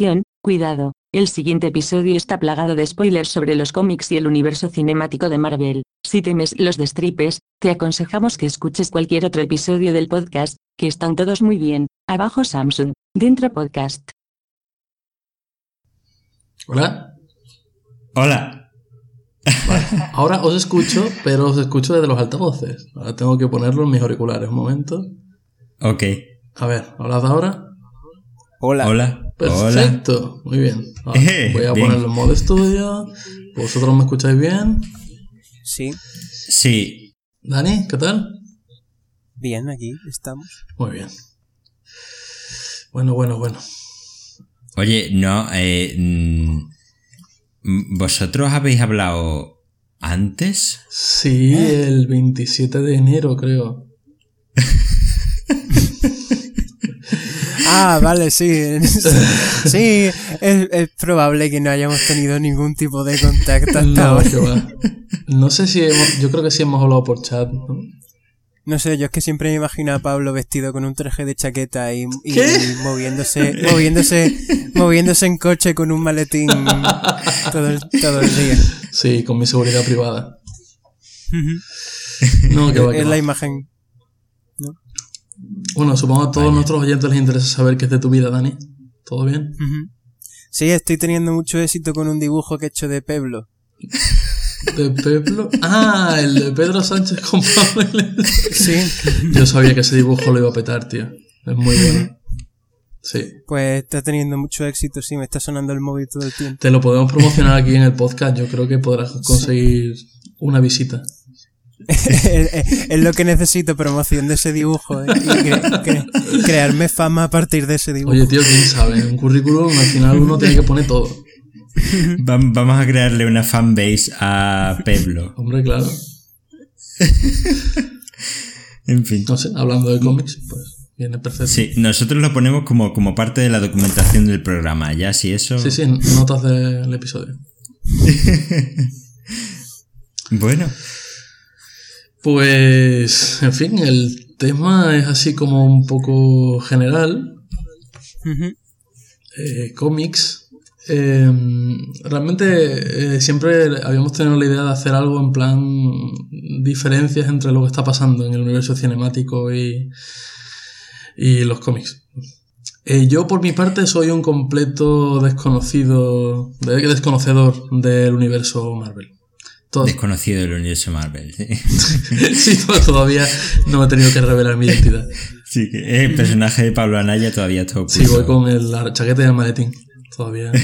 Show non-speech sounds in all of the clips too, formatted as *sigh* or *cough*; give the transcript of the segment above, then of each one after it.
Atención, cuidado, el siguiente episodio está plagado de spoilers sobre los cómics y el universo cinemático de Marvel. Si temes los destripes, te aconsejamos que escuches cualquier otro episodio del podcast, que están todos muy bien. Abajo Samsung, dentro podcast. Hola. Hola. Vale, Ahora os escucho, pero os escucho desde los altavoces. Ahora tengo que ponerlo en mis auriculares. Un momento. Ok. A ver, ¿hablad ahora? Hola. Hola. Hola. Perfecto. Muy bien. Ahora, Eh, voy a bien. ponerlo en modo estudio. ¿Vosotros me escucháis bien? Sí, Sí. Dani, ¿qué tal? bien, aquí estamos. Muy bien. Bueno, bueno, bueno. Oye, no, eh, mm, ¿vosotros habéis hablado antes? Sí, el 27 de enero, creo. *laughs* Ah, vale, sí. *laughs* Sí, es, es probable que no hayamos tenido ningún tipo de contacto hasta No, ahora. No sé si hemos, yo creo que sí hemos hablado por chat, ¿no? No sé, yo es que siempre me imagino a Pablo vestido con un traje de chaqueta y, moviéndose, moviéndose, moviéndose en coche con un maletín todo el, todo el día. Sí, con mi seguridad privada. No, que va, que es va. la imagen. Bueno, supongo que a todos Vaya. nuestros oyentes les interesa saber qué es de tu vida, Dani. ¿Todo bien? Sí, estoy teniendo mucho éxito con un dibujo que he hecho de Peblo. ¿De Peplo? Ah, el de Pedro Sánchez con Pablo. Sí, Yo sabía que ese dibujo lo iba a petar, tío. Es muy bueno. Sí. pues está teniendo mucho éxito, sí, me está sonando el móvil todo el tiempo. Te lo podemos promocionar aquí en el podcast. Yo creo que podrás conseguir una visita. *laughs* es, lo que necesito, promoción de ese dibujo. ¿eh? Y cre- cre- crearme fama a partir de ese dibujo. Oye, tío, quién sabe. En un currículum al final uno tiene que poner todo. Va- Vamos a crearle una fanbase a Peblo. Hombre, claro. *laughs* En fin. No sé, hablando de cómics, pues viene perfecto. Sí, nosotros lo ponemos como, como parte de la documentación del programa. Ya, si eso. Sí, sí, notas del episodio. *laughs* Bueno, Pues, en fin, el tema es así como un poco general. Ujú. eh, cómics. Eh, realmente eh, siempre habíamos tenido la idea de hacer algo en plan diferencias entre lo que está pasando en el universo cinemático y, y los cómics. Eh, yo por mi parte soy un completo desconocido, de- desconocedor del universo Marvel. Todo- desconocido del universo Marvel. Sí, *laughs* sí, to- todavía no me he tenido que revelar mi identidad. Sí, que el personaje de Pablo Anaya todavía está oculto. Sí, voy con el- la chaqueta y el maletín. Todavía. *laughs*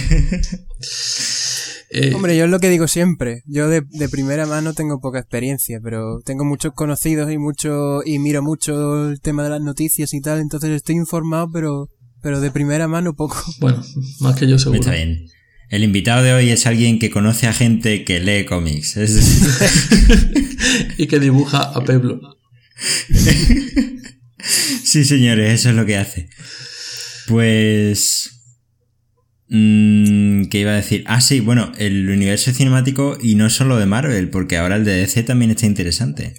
Eh, Hombre, yo es lo que digo siempre. Yo de, de primera mano tengo poca experiencia, pero tengo muchos conocidos y mucho y miro mucho el tema de las noticias y tal, entonces estoy informado, pero pero de primera mano poco. Bueno, más que yo seguro. Está bien. El invitado de hoy es alguien que conoce a gente que lee cómics. Es- *laughs* y que dibuja a Peblo. *laughs* Sí, señores, eso es lo que hace. Pues... mm, ¿Qué iba a decir? Ah, sí, bueno, el universo cinemático y no solo de Marvel, porque ahora el de DC también está interesante.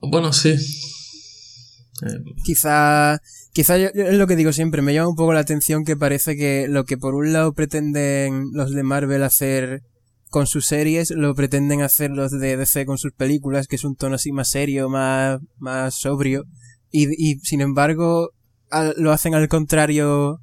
Bueno, sí. Eh, Quizá quizá yo- es lo que digo siempre, me llama un poco la atención que parece que lo que por un lado pretenden los de Marvel hacer con sus series, lo pretenden hacer los de DC con sus películas, que es un tono así más serio, más, más sobrio. Y, y sin embargo, lo hacen al contrario.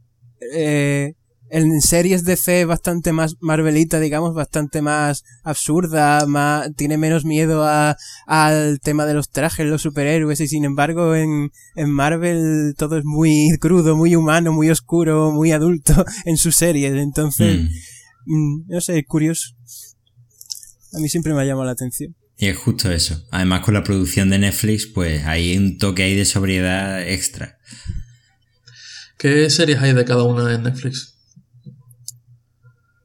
Eh, en series DC bastante más Marvelita, digamos, bastante más absurda, más, tiene menos miedo a, al tema de los trajes, los superhéroes, y sin embargo en, en Marvel todo es muy crudo, muy humano, muy oscuro, muy adulto *laughs* en sus series. Entonces, Mm. mm, no sé, es curioso. A mí siempre me ha llamado la atención. Y es justo eso. Además, con la producción de Netflix, pues hay un toque ahí de sobriedad extra. ¿Qué series hay de cada una en Netflix?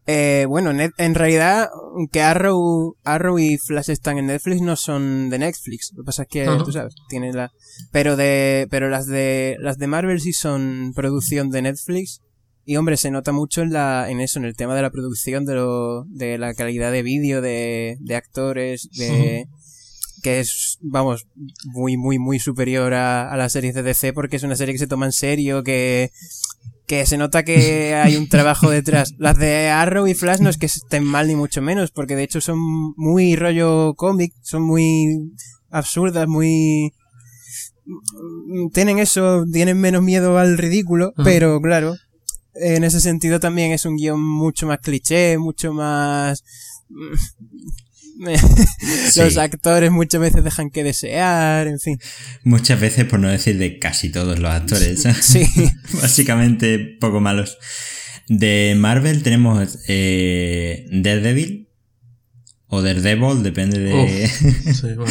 Eh, bueno, en realidad, que Arrow, Arrow y Flash están en Netflix no son de Netflix. Lo que pasa es que, ¿no? tú sabes, tienen la, pero de, pero las de, las de Marvel sí son producción de Netflix. Y hombre, se nota mucho en la, en eso, en el tema de la producción, de lo, de la calidad de vídeo, de, de actores, de, que es, vamos, muy, muy, muy superior a, a las series de DC porque es una serie que se toma en serio, que, que se nota que hay un trabajo detrás. *laughs* Las de Arrow y Flash no es que estén mal ni mucho menos, porque de hecho son muy rollo cómic, son muy absurdas, muy... Tienen eso, tienen menos miedo al ridículo, pero claro, en ese sentido también es un guion mucho más cliché, mucho más... *laughs* Los actores muchas veces dejan que desear, en fin. Muchas veces, por no decir de casi todos los actores. Sí. *laughs* Básicamente poco malos. De Marvel tenemos eh, Daredevil o Daredevil, depende de... *laughs* Sí, bueno.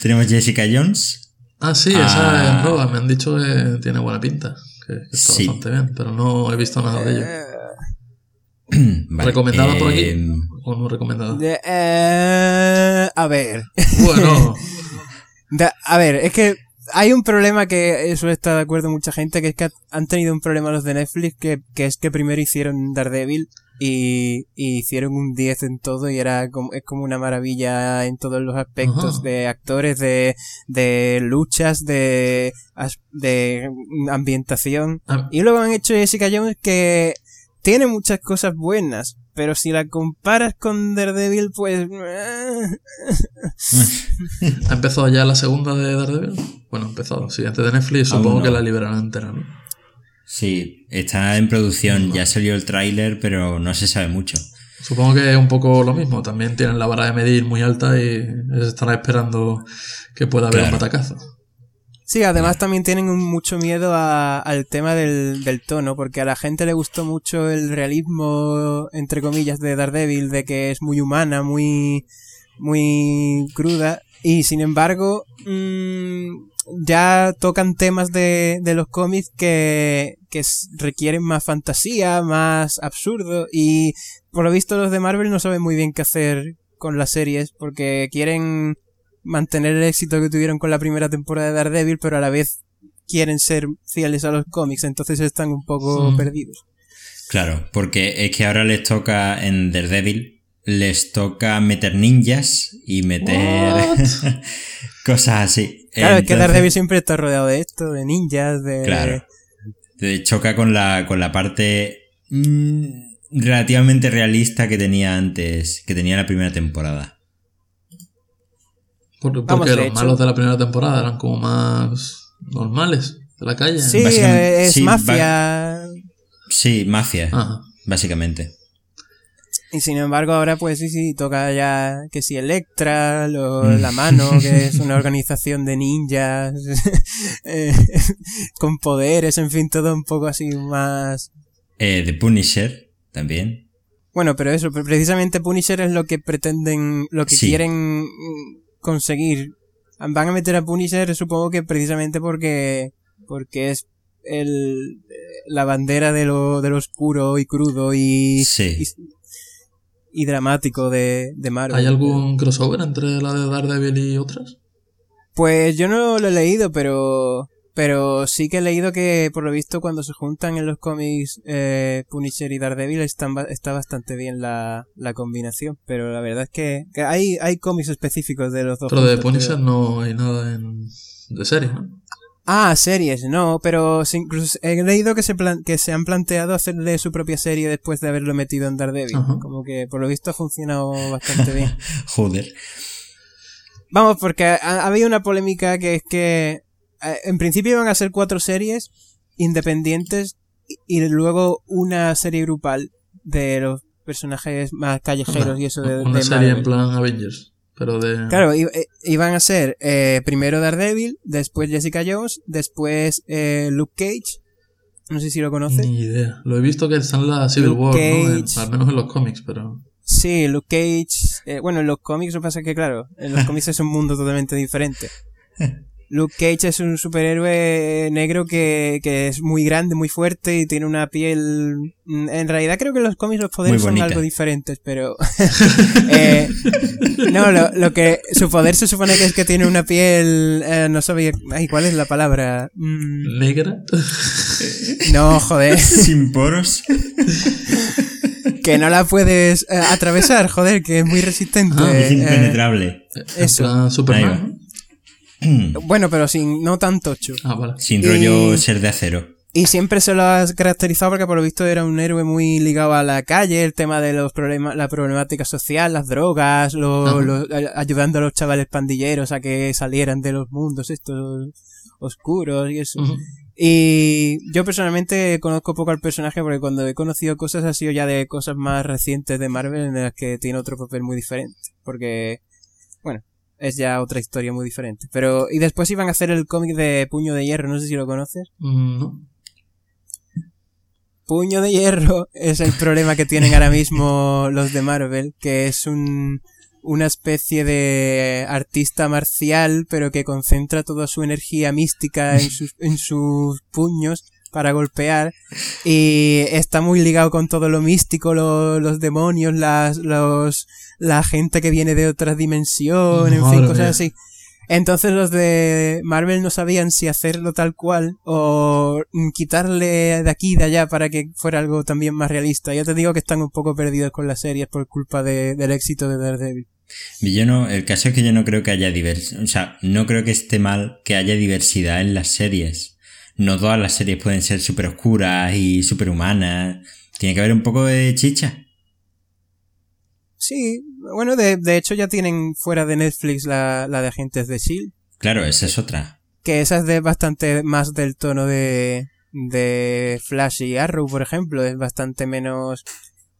tenemos Jessica Jones. Ah, sí, Ah. esa es nueva. Me han dicho que tiene buena pinta. Que, que está Sí. bastante bien, pero no he visto nada de ello. *clears throat* Vale, ¿Recomendada por aquí? ¿O no recomendada? De- eh, a ver. Bueno, *laughs* Da- a ver, es que hay un problema que eso está de acuerdo mucha gente, que es que han tenido un problema los de Netflix, que, que es que primero hicieron Daredevil y, y hicieron un 10 en todo y era como, es como una maravilla en todos los aspectos Ajá. de actores, de, de luchas, de, de ambientación. a- Y luego han hecho Jessica Jones que tiene muchas cosas buenas, pero si la comparas con Daredevil, pues... *laughs* ¿ha empezado ya la segunda de Daredevil? Bueno, ha empezado. Sí, antes de Netflix Aún supongo no. que la liberarán entera, ¿no? Sí, está en producción, ya salió el tráiler, pero no se sabe mucho. Supongo que es un poco lo mismo. También tienen la vara de medir muy alta y están esperando que pueda haber Claro. un batacazo. Sí, además también tienen un- mucho miedo a- al tema del, del tono, porque a la gente le gustó mucho el realismo, entre comillas, de Daredevil, de que es muy humana, muy, muy cruda, y sin embargo, mm, ya tocan temas de, de los cómics que, requieren más fantasía, más absurdo, y por lo visto los de Marvel no saben muy bien qué hacer con las series, porque quieren mantener el éxito que tuvieron con la primera temporada de Daredevil, pero a la vez quieren ser fieles a los cómics, entonces están un poco Mm. perdidos. Claro, porque es que ahora les toca en Daredevil, les toca meter ninjas y meter *laughs* cosas así. Claro, es que Daredevil siempre está rodeado de esto, de ninjas, de... Claro. te choca con la, con la parte mm, relativamente realista que tenía antes, que tenía la primera temporada. Por- Porque, Vamos, los hecho- malos de la primera temporada eran como más normales de la calle. Sí, Básicamente- eh, es sí, mafia. Sí, mafia, Ajá. básicamente. Y sin embargo ahora pues sí, sí, toca ya que si Electra, lo- Mm. La Mano, que *laughs* es una organización de ninjas, *laughs* eh, con poderes, en fin, todo un poco así más... Eh, The Punisher también. Bueno, pero eso, pre- precisamente Punisher es lo que pretenden, lo que Sí. quieren conseguir. Van a meter a Punisher, supongo que precisamente porque, porque es el, la bandera de lo, de lo oscuro y crudo y, Sí. y, y dramático de, de Marvel. ¿Hay algún crossover entre la de Daredevil y otras? Pues yo no lo he leído, pero, pero sí que he leído que por lo visto cuando se juntan en los cómics eh, Punisher y Daredevil están, está bastante bien la, la combinación, pero la verdad es que, que hay, hay cómics específicos de los dos. Pero de Punisher no hay nada en... de serie, ¿no? Ah, series, no, pero incluso he leído que se, plan- que se han planteado hacerle su propia serie después de haberlo metido en Daredevil. Ajá. Como que por lo visto ha funcionado bastante bien. *laughs* Joder. Vamos, porque ha, ha habido una polémica que es que en principio iban a ser cuatro series independientes y, luego una serie grupal de los personajes más callejeros y eso de, Una de serie Marvel. en plan Avengers, pero de... Claro, eh, iban a ser eh, primero Daredevil, después Jessica Jones, después eh, Luke Cage. No sé si lo conoces. Ni idea. Lo he visto que está en la Civil Luke War, ¿no? En- al menos en los cómics, pero... Sí, Luke Cage. eh, bueno, en los cómics lo que pasa es que, claro, en los *laughs* cómics es un mundo totalmente diferente. *laughs* Luke Cage es un superhéroe negro que, que es muy grande, muy fuerte y tiene una piel... mm, En realidad creo que en los cómics los poderes son algo diferentes, pero... *laughs* eh, no, lo, lo que... Su poder se supone que es que tiene una piel... eh, no sabía... Ay, ¿cuál es la palabra? Mm, ¿Negra? no, joder. Sin poros. que no la puedes eh, atravesar, joder, que es muy resistente. Ah, es eh, impenetrable. eso. Superman. *clears throat* Bueno, pero sin no tan tocho. Ah, vale. Sin Y- rollo ser de acero. Y siempre se lo ha caracterizado porque por lo visto era un héroe muy ligado a la calle, el tema de los problemas, la problemática social, las drogas, lo, lo, ayudando a los chavales pandilleros a que salieran de los mundos estos oscuros y eso. Y yo personalmente conozco poco al personaje porque cuando he conocido cosas ha sido ya de cosas más recientes de Marvel en las que tiene otro papel muy diferente. Porque, es ya otra historia muy diferente. Pero, y después iban a hacer el cómic de Puño de Hierro, no sé si lo conoces. Mm, no. Puño de Hierro *laughs* es el problema que tienen ahora mismo los de Marvel, que es un, una especie de artista marcial, pero que concentra toda su energía mística en *laughs* sus, en sus puños para golpear y está muy ligado con todo lo místico, los demonios, las, los, la gente que viene de otra dimensión, en fin, cosas así. Entonces los de Marvel no sabían si hacerlo tal cual o quitarle de aquí y de allá para que fuera algo también más realista. Ya te digo que están un poco perdidos con las series por culpa del éxito de Daredevil. Yo no, el caso es que yo no creo que haya diversidad, o sea, no creo que esté mal que haya diversidad en las series. No todas las series pueden ser súper oscuras y súper humanas. Tiene que haber un poco de chicha. Sí, bueno, de, de hecho ya tienen fuera de Netflix la, la de Agentes de S.H.I.E.L.D. Claro, esa es otra. Que esa es de bastante más del tono de, de Flash y Arrow, por ejemplo. Es bastante menos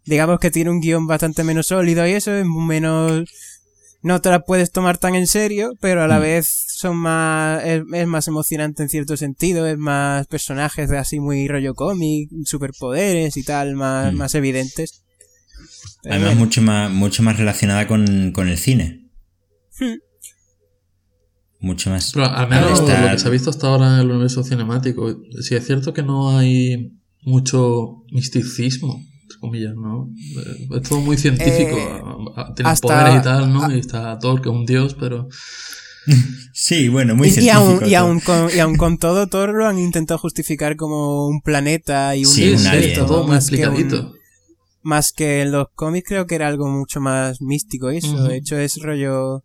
digamos que tiene un guion bastante menos sólido y eso es menos no te la puedes tomar tan en serio, pero a la mm. vez son más es, más emocionante en cierto sentido, es más personajes de así muy rollo cómic, superpoderes y tal, más, mm. más evidentes. Además mucho más mucho más relacionada con, con el cine. Hmm. Mucho más. Pero al menos lo que se ha visto hasta ahora en el universo cinemático, si es cierto que no hay mucho misticismo comillas, ¿no? Es todo muy científico. Eh, tiene poderes y tal, ¿no? Y está Thor, que es un dios, pero... *laughs* Sí, bueno, muy científico. Y aún, con, y aún con todo, Thor lo han intentado justificar como un planeta y un sí, todo más explicadito. más que en los cómics creo que era algo mucho más místico eso. De hecho, es rollo...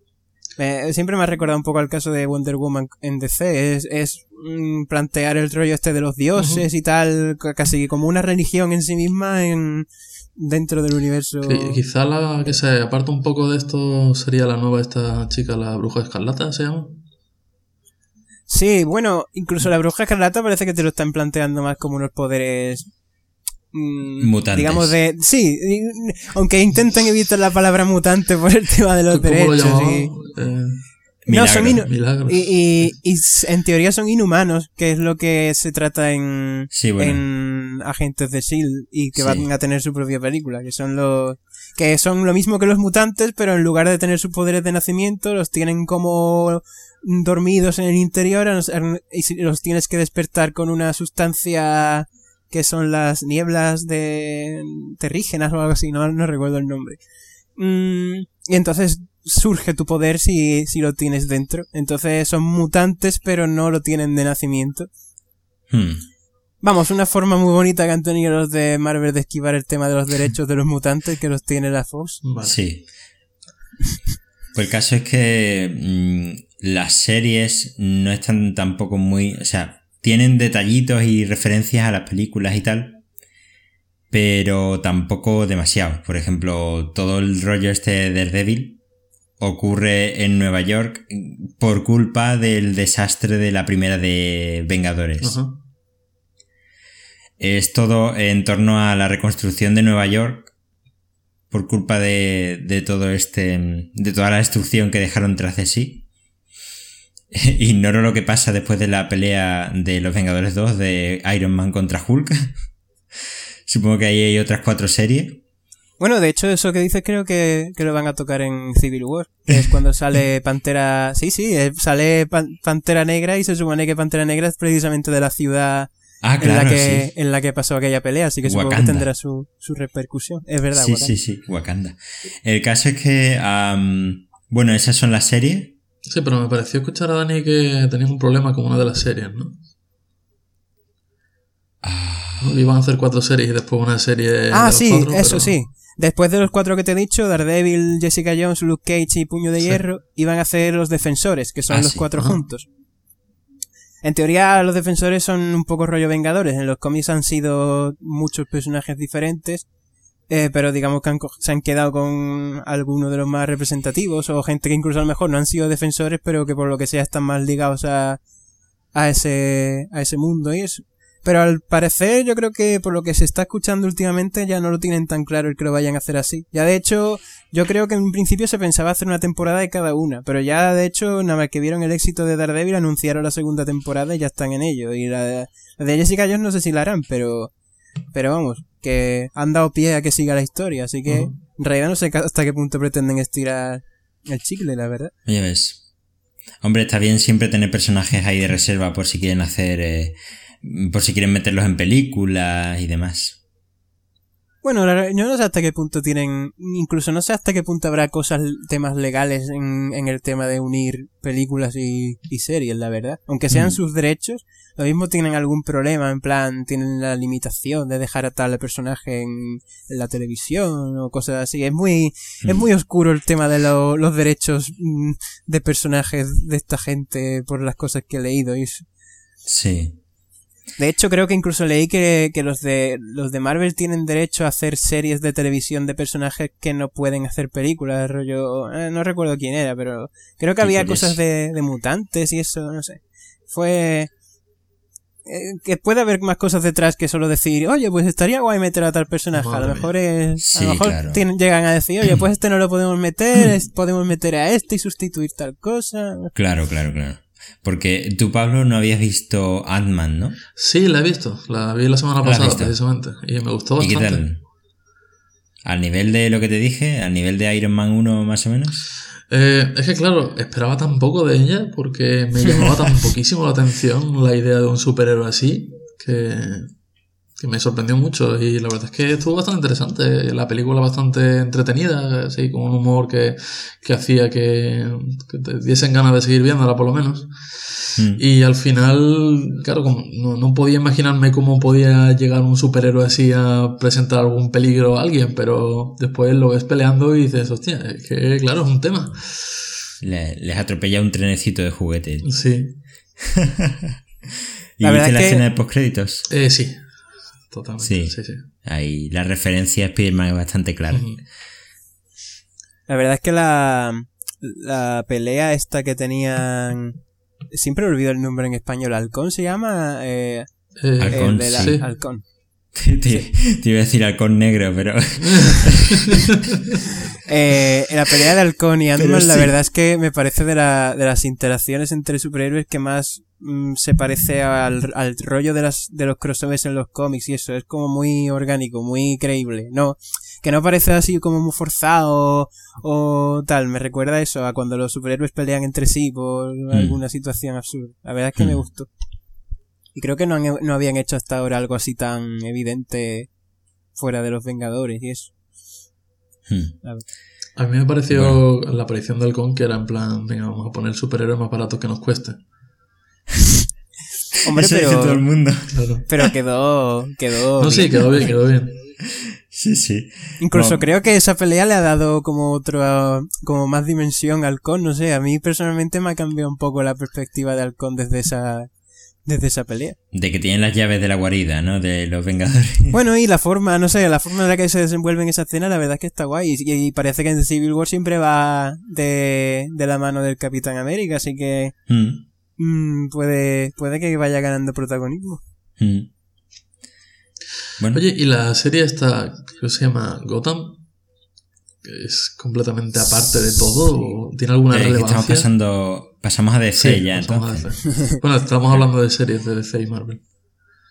siempre me ha recordado un poco al caso de Wonder Woman en DC. Es, es Mm, plantear el rollo este de los dioses y tal, casi como una religión en sí misma en dentro del universo. quizá la que se aparta un poco de esto sería la nueva esta chica, la bruja escarlata, ¿se llama? Sí, bueno, incluso la bruja escarlata parece que te lo están planteando más como unos poderes mutantes. Digamos de. Sí, aunque intenten evitar la palabra mutante por el tema de los derechos. Eh, no, son y, y, en teoría son inhumanos, que es lo que se trata en, en Agentes de S.H.I.E.L.D. y que van a tener su propia película, que son los que son lo mismo que los mutantes, pero en lugar de tener sus poderes de nacimiento, los tienen como dormidos en el interior y los tienes que despertar con una sustancia que son las nieblas de terrígenas o algo así, no, no recuerdo el nombre. Mm, y entonces surge tu poder si, si lo tienes dentro. Entonces son mutantes, pero no lo tienen de nacimiento. Hmm. Vamos, una forma muy bonita que han tenido los de Marvel de esquivar el tema de los derechos de los mutantes que los tiene la Fox. Sí. Pues el caso es que mm, las series no están tampoco muy. O sea, tienen detallitos y referencias a las películas y tal. Pero tampoco demasiado. Por ejemplo, todo el rollo este de Devil ocurre en Nueva York por culpa del desastre de la primera de Vengadores. Es todo en torno a la reconstrucción de Nueva York por culpa de, de todo este, de toda la destrucción que dejaron tras de sí. *laughs* Ignoro lo que pasa después de la pelea de los Vengadores 2 de Iron Man contra Hulk. *laughs* Supongo que ahí hay otras cuatro series. Bueno, de hecho, eso que dices creo que, lo van a tocar en Civil War. Que es cuando sale *laughs* Pantera. Sí, sí, eh, sale Pantera Negra y se supone que Pantera Negra es precisamente de la ciudad ah, en, la que, en la que pasó aquella pelea, así que supongo que tendrá su, su repercusión. Es verdad, Sí, sí, sí, Wakanda. El caso es que. bueno, esas son las series. Sí, pero me pareció escuchar a Dani que tenías un problema con una de las series, ¿no? Ah. Iban a hacer cuatro series y después una serie. Ah, sí, eso sí. Después de los cuatro que te he dicho, Daredevil, Jessica Jones, Luke Cage y Puño de Hierro, iban a hacer los defensores, que son ah, los cuatro juntos. En teoría los defensores son un poco rollo vengadores. En los cómics han sido muchos personajes diferentes. Eh, pero digamos que se han quedado con algunos de los más representativos o gente que incluso a lo mejor no han sido defensores pero que por lo que sea están más ligados a, a ese, a ese mundo y eso. Pero al parecer yo creo que por lo que se está escuchando últimamente ya no lo tienen tan claro el que lo vayan a hacer así. Ya de hecho, yo creo que en principio se pensaba hacer una temporada de cada una, pero ya de hecho, nada más que vieron el éxito de Daredevil anunciaron la segunda temporada y ya están en ello. Y la de, Jessica Jones no sé si la harán, pero, pero vamos, que han dado pie a que siga la historia, así que en realidad no sé hasta qué punto pretenden estirar el chicle, la verdad. Ya ves. Hombre, está bien siempre tener personajes ahí de reserva por si quieren hacer eh, por si quieren meterlos en películas y demás. Bueno, yo no sé hasta qué punto tienen, incluso no sé hasta qué punto habrá cosas, temas legales en, en el tema de unir películas y, y series, la verdad. Aunque sean mm. sus derechos, lo mismo tienen algún problema, en plan, tienen la limitación de dejar a tal personaje en, la televisión o cosas así. Es muy, es mm. muy oscuro el tema de los derechos mm, de personajes de esta gente por las cosas que he leído. Y Sí. De hecho, creo que incluso leí que, que, los de los de Marvel tienen derecho a hacer series de televisión de personajes que no pueden hacer películas, rollo, eh, no recuerdo quién era, pero creo que había cosas de, de, mutantes y eso, no sé. Fue eh, que puede haber más cosas detrás que solo decir, oye, pues estaría guay meter a tal personaje. a lo mejor es, a lo mejor llegan a decir, oye, pues este no lo podemos meter, *clears throat* podemos meter a este y sustituir tal cosa. Claro, claro, claro. Porque tú, Pablo, no habías visto Ant-Man, ¿no? Sí, la he visto. La vi la semana pasada, precisamente. Y me gustó bastante. ¿Y qué tal? ¿Al nivel de lo que te dije? ¿Al nivel de Iron Man 1 más o menos? Eh, es que claro, esperaba tan poco de ella porque me llamaba tan *laughs* poquísimo la atención la idea de un superhéroe así que, que me sorprendió mucho y la verdad es que estuvo bastante interesante. La película bastante entretenida, así con un humor que, que hacía que, que, te diesen ganas de seguir viéndola por lo menos. Mm. Y al final, claro, como no, no, podía imaginarme cómo podía llegar un superhéroe así a presentar algún peligro a alguien, pero después lo ves peleando y dices, hostia, es que claro, es un tema. les atropella un trenecito de juguete. Sí. *laughs* ¿Y la viste la escena de postcréditos? Eh, sí, totalmente. Sí, sí, sí. Ahí la referencia a Spiderman es bastante clara. La verdad es que la, la pelea esta que tenían... Siempre olvido el nombre en español. ¿Halcón se llama? Eh, eh halcón, sí. halcón. Te, iba a decir halcón negro, pero... *laughs* eh, la pelea de halcón y Ant-Man, la verdad es que me parece de, la, de las interacciones entre superhéroes que más Mm, se parece al, al rollo de, las, de los crossovers en los cómics y eso, es como muy orgánico, muy creíble, no, que no parece así como muy forzado o, tal, me recuerda eso a cuando los superhéroes pelean entre sí por mm. alguna situación absurda, la verdad es que me mm. gustó. Y creo que no, no habían hecho hasta ahora algo así tan evidente fuera de los Vengadores y eso. A mí me pareció la aparición del Con que era en plan, venga, vamos a poner superhéroes más baratos que nos cueste. *laughs* Hombre, pero. el mundo. *laughs* Pero quedó. quedó no, sí, quedó bien, quedó bien. Sí, sí. Incluso creo que esa pelea le ha dado como otro, como más dimensión al Halcón, no sé, a mí personalmente me ha cambiado un poco la perspectiva de Halcón desde esa, desde esa pelea. De que tienen las llaves de la guarida, ¿no? De los Vengadores. *laughs* Bueno, y la forma, no sé, la forma en la que se desenvuelve en esa escena, la verdad es que está guay. Y, parece que en Civil War siempre va de, de la mano del Capitán América, así que... Mm. Mm, puede, puede que vaya ganando protagonismo. Mm. Bueno. Oye, y la serie esta, que se llama Gotham, es completamente aparte de todo, ¿tiene alguna eh, relevancia? Estamos pasando, pasamos a DC ya, entonces. *laughs* bueno, estamos hablando de series de DC y Marvel.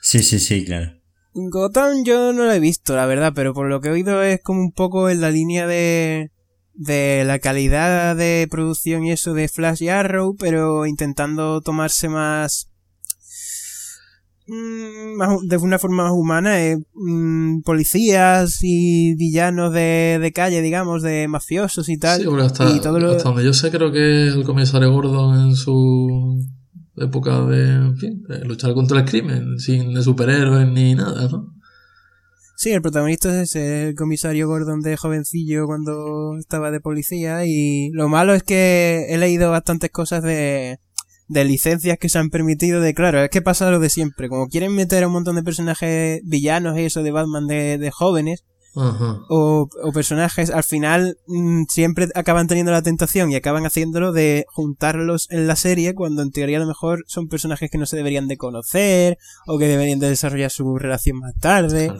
Sí, sí, sí, claro. Gotham yo no la he visto, la verdad, pero por lo que he oído es como un poco en la línea de de la calidad de producción y eso de Flash y Arrow, pero intentando tomarse más mm, de una forma más humana, eh, mm, policías y villanos de, de, calle, digamos, de mafiosos y tal. Sí, hasta, hasta donde yo sé, creo que el comisario Gordon en su época de, en fin, de luchar contra el crimen, sin de superhéroes ni nada, ¿no? Sí, el protagonista es el comisario Gordon de jovencillo cuando estaba de policía y lo malo es que he leído bastantes cosas de, de licencias que se han permitido de, claro, es que pasa lo de siempre, como quieren meter a un montón de personajes villanos y eso de Batman de, de jóvenes, o, o, personajes, al final mm, siempre acaban teniendo la tentación y acaban haciéndolo de juntarlos en la serie cuando en teoría a lo mejor son personajes que no se deberían de conocer o que deberían de desarrollar su relación más tarde.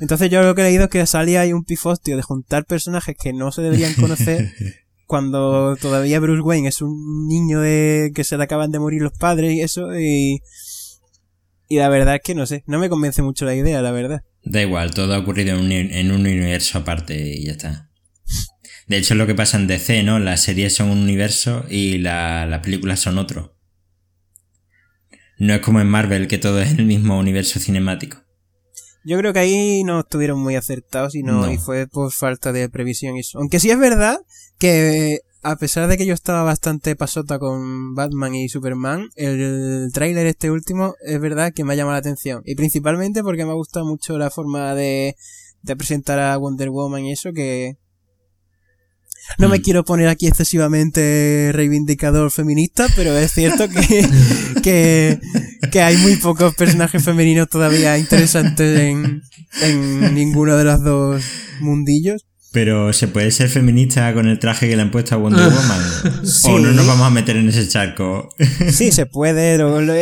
Entonces yo lo que he leído es que salía ahí un pifostio de juntar personajes que no se deberían conocer *laughs* cuando todavía Bruce Wayne es un niño de que se le acaban de morir los padres y eso y y la verdad es que no sé, no me convence mucho la idea, la verdad. Da igual, todo ha ocurrido en un, en un universo aparte y ya está. De hecho es lo que pasa en DC, ¿no? Las series son un universo y las películas son otro. No es como en Marvel que todo es el mismo universo cinemático. Yo creo que ahí no estuvieron muy acertados y no, y fue por falta de previsión y eso. Aunque sí es verdad que a pesar de que yo estaba bastante pasota con Batman y Superman, el tráiler este último es verdad que me ha llamado la atención. Y principalmente porque me ha gustado mucho la forma de, de presentar a Wonder Woman y eso que... No me mm. quiero poner aquí excesivamente reivindicador feminista, pero es cierto que, *laughs* que, que hay muy pocos personajes femeninos todavía interesantes en, en ninguno de los dos mundillos. Pero ¿se puede ser feminista con el traje que le han puesto a Wonder Woman? *laughs* ¿O no nos vamos a meter en ese charco? *laughs* sí, se puede.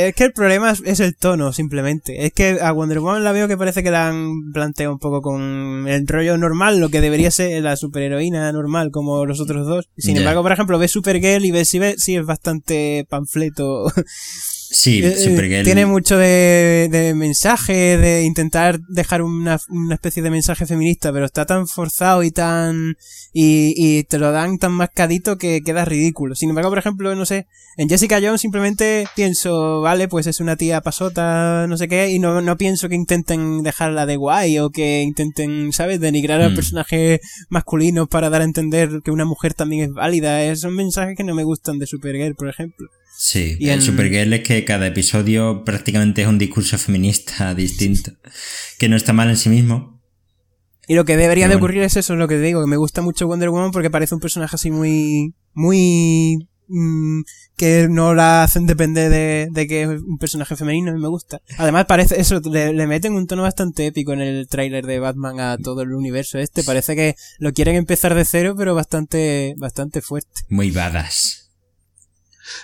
Es que el problema es el tono, simplemente. Es que a Wonder Woman la veo que parece que la han planteado un poco con el rollo normal, lo que debería ser la superheroína normal, como los otros dos. Sin embargo, por ejemplo, ves Supergirl y ves si ves, sí es bastante panfleto. *laughs* Sí, eh, eh, Tiene mucho de, de, mensaje, de intentar dejar una, una, especie de mensaje feminista, pero está tan forzado y tan. Y, y te lo dan tan mascadito que queda ridículo. Sin embargo, por ejemplo, no sé, en Jessica Jones simplemente pienso, vale, pues es una tía pasota, no sé qué, y no, no pienso que intenten dejarla de guay o que intenten, ¿sabes?, denigrar al mm. personaje masculino para dar a entender que una mujer también es válida. Son mensajes que no me gustan de Supergirl, por ejemplo. Sí, y el Supergirl es que cada episodio prácticamente es un discurso *laughs* feminista distinto, que no está mal en sí mismo. Y lo que debería de ocurrir es eso, es lo que digo, que me gusta mucho Wonder Woman porque parece un personaje así muy, muy, mm, que no la hacen depender de, de, que es un personaje femenino y me gusta. Además parece, eso, le, le meten un tono bastante épico en el tráiler de Batman a todo el universo este, parece que lo quieren empezar de cero pero bastante, bastante fuerte. Muy badass.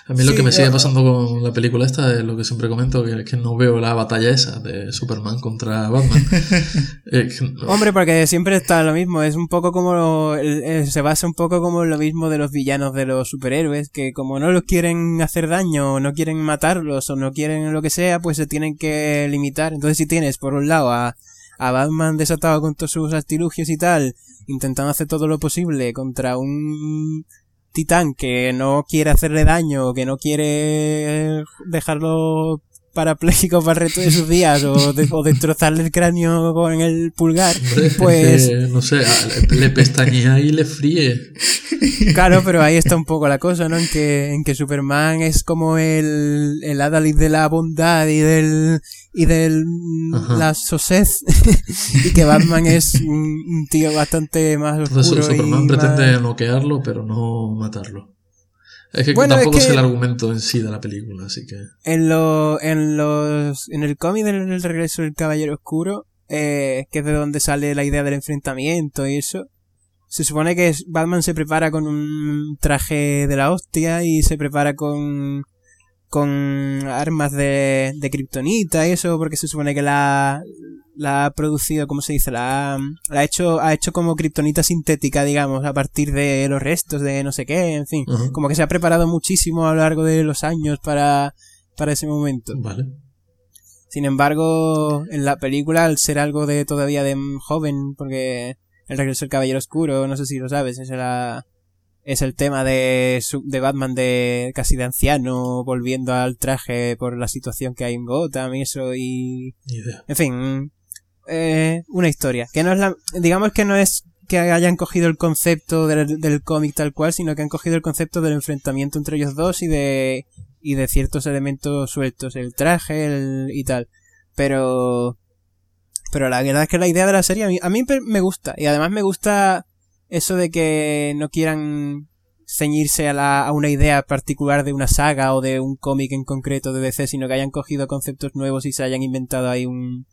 A mí lo que me sigue pasando con la película esta es lo que siempre comento, que es que no veo la batalla esa de Superman contra Batman. *laughs* Hombre, porque siempre está lo mismo, es un poco como, se basa un poco como lo mismo de los villanos de los superhéroes, que como no los quieren hacer daño, o no quieren matarlos, o no quieren lo que sea, pues se tienen que limitar. Entonces si tienes, por un lado, a, a Batman desatado con todos sus artilugios y tal, intentando hacer todo lo posible contra un titán que no quiere hacerle daño, que no quiere dejarlo parapléjico para el resto de sus días o, destrozarle el cráneo con el pulgar, pues... no sé, le pestañea y le fríe. Claro, pero ahí está un poco la cosa, ¿no? En que, en que Superman es como el, el Adalid de la bondad y del y de la sosez *laughs* y que Batman es un, tío bastante más oscuro Superman pretende noquearlo pero no matarlo es que tampoco es, el argumento en sí de la película así que en lo en los en el cómic del regreso del caballero oscuro eh, que es de donde sale la idea del enfrentamiento y eso se supone que Batman se prepara con un traje de la hostia y se prepara con con armas de, de kriptonita y eso, porque se supone que la, la ha producido, ¿cómo se dice? La, la ha hecho, ha hecho como kriptonita sintética, digamos, a partir de los restos de no sé qué, en fin. Como que se ha preparado muchísimo a lo largo de los años para, para ese momento. Vale. Sin embargo, en la película, al ser algo de todavía de joven, porque el regreso del Caballero Oscuro, no sé si lo sabes, es la, es el tema de, de Batman de casi de anciano volviendo al traje por la situación que hay en Gotham y eso y en fin eh, una historia que no es la digamos que no es que hayan cogido el concepto del, del cómic tal cual sino que han cogido el concepto del enfrentamiento entre ellos dos y de y de ciertos elementos sueltos el traje el, y tal. Pero pero la verdad es que la idea de la serie a mí, a mí me gusta y además me gusta eso de que no quieran ceñirse a, la, a una idea particular de una saga o de un cómic en concreto de DC, sino que hayan cogido conceptos nuevos y se hayan inventado ahí un,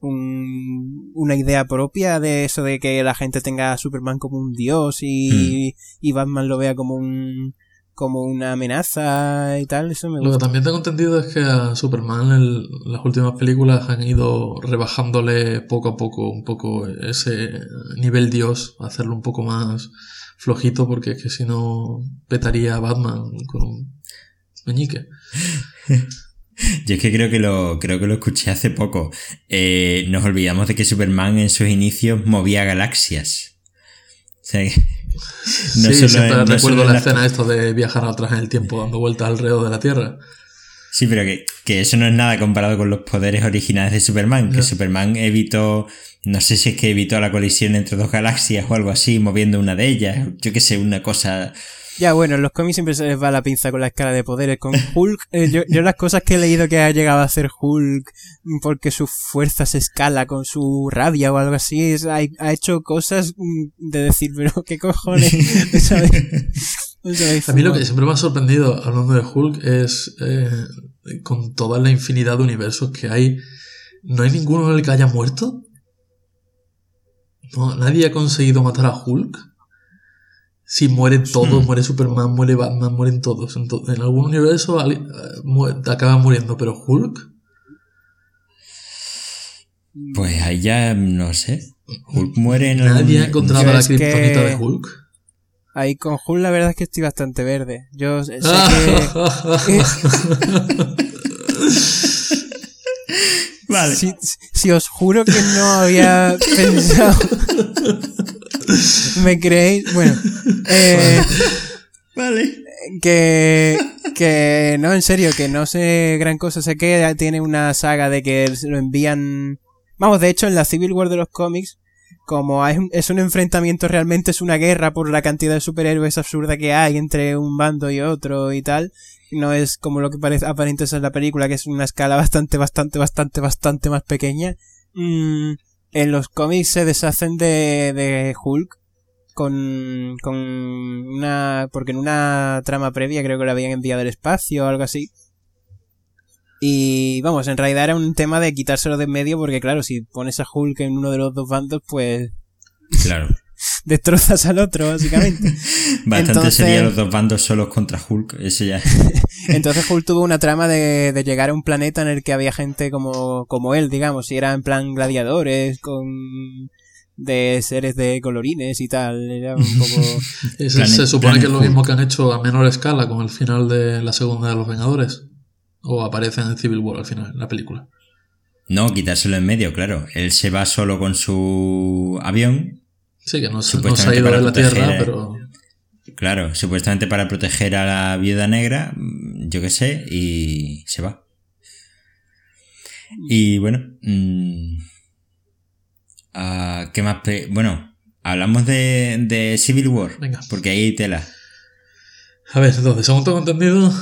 un, una idea propia de eso de que la gente tenga a Superman como un dios y, Hmm. y Batman lo vea como un como una amenaza y tal, eso me Lo que también tengo entendido es que a Superman en las últimas películas han ido rebajándole poco a poco un poco ese nivel dios, hacerlo un poco más flojito porque es que si no petaría a Batman con un meñique. *laughs* Yo es que creo que lo, creo que lo escuché hace poco. Eh, nos olvidamos de que Superman en sus inicios movía galaxias. O sea, que- no sí, solo en- recuerdo la escena esto de viajar atrás en el tiempo dando vueltas alrededor de la Tierra. Sí, pero que, que eso no es nada comparado con los poderes originales de Superman. Que. Superman evitó, no sé si es que evitó la colisión entre dos galaxias o algo así, moviendo una de ellas. Yo qué sé, una cosa. Ya, bueno, en los cómics siempre se les va la pinza con la escala de poderes. Con Hulk, eh, yo, yo las cosas que he leído que ha llegado a hacer Hulk porque su fuerza se escala con su rabia o algo así, es- ha, ha hecho cosas mm, de decir, pero qué cojones, *laughs* ¿No sabéis? ¿No sabéis A mí lo que siempre me ha sorprendido hablando de Hulk es eh, con toda la infinidad de universos que hay, ¿no hay ninguno en el que haya muerto? No, nadie ha conseguido matar a Hulk. Si mueren todos, Hmm. muere Superman, muere Batman, mueren todos. En, to- en algún universo eh, mu- acaba muriendo, pero Hulk, Pues ahí ya no sé. Hulk muere en nadie ha encontrado la que- kriptonita de Hulk. Ahí con Hulk la verdad es que estoy bastante verde. Yo sé Ah. que... *laughs* *laughs* Vale. Si, si os juro que no había *laughs* pensado... ¿Me creéis? Bueno, eh, Vale. que, que no, en serio, que no sé gran cosa. Sé que tiene una saga de que se lo envían. Vamos, de hecho, en la Civil War de los cómics, como es un enfrentamiento, realmente es una guerra por la cantidad de superhéroes absurda que hay entre un bando y otro y tal. No es como lo que parece aparente ser la película, que es una escala bastante, bastante, bastante, bastante más pequeña. Mm, en los cómics se deshacen de, de Hulk con, con una, porque en una trama previa creo que lo habían enviado al espacio o algo así. Y vamos, en realidad era un tema de quitárselo de en medio porque claro, si pones a Hulk en uno de los dos bandos, pues Claro. *laughs* destrozas al otro, básicamente. *laughs* Bastante Entonces- serían los dos bandos solos contra Hulk. Eso ya. *laughs* Entonces Hulk tuvo una trama de, de llegar a un planeta en el que había gente como, como él, digamos, y era en plan gladiadores, con de seres de colorines y tal. Era un poco... Se, Planet- se supone que es lo mismo que han hecho a menor escala con el final de la segunda de los Vengadores. O aparece en Civil War al final, en la película. No, quitárselo en medio, claro. Él se va solo con su avión. Sí, que no, se- no se ha ido de la proteger, Tierra, eh, pero Claro, supuestamente para proteger a la viuda negra, mm, yo qué sé, y se va. Y bueno, mm, ah, ¿qué más? Bueno, hablamos de, de Civil War, Venga. porque ahí hay tela. A ver, entonces, según tengo entendido,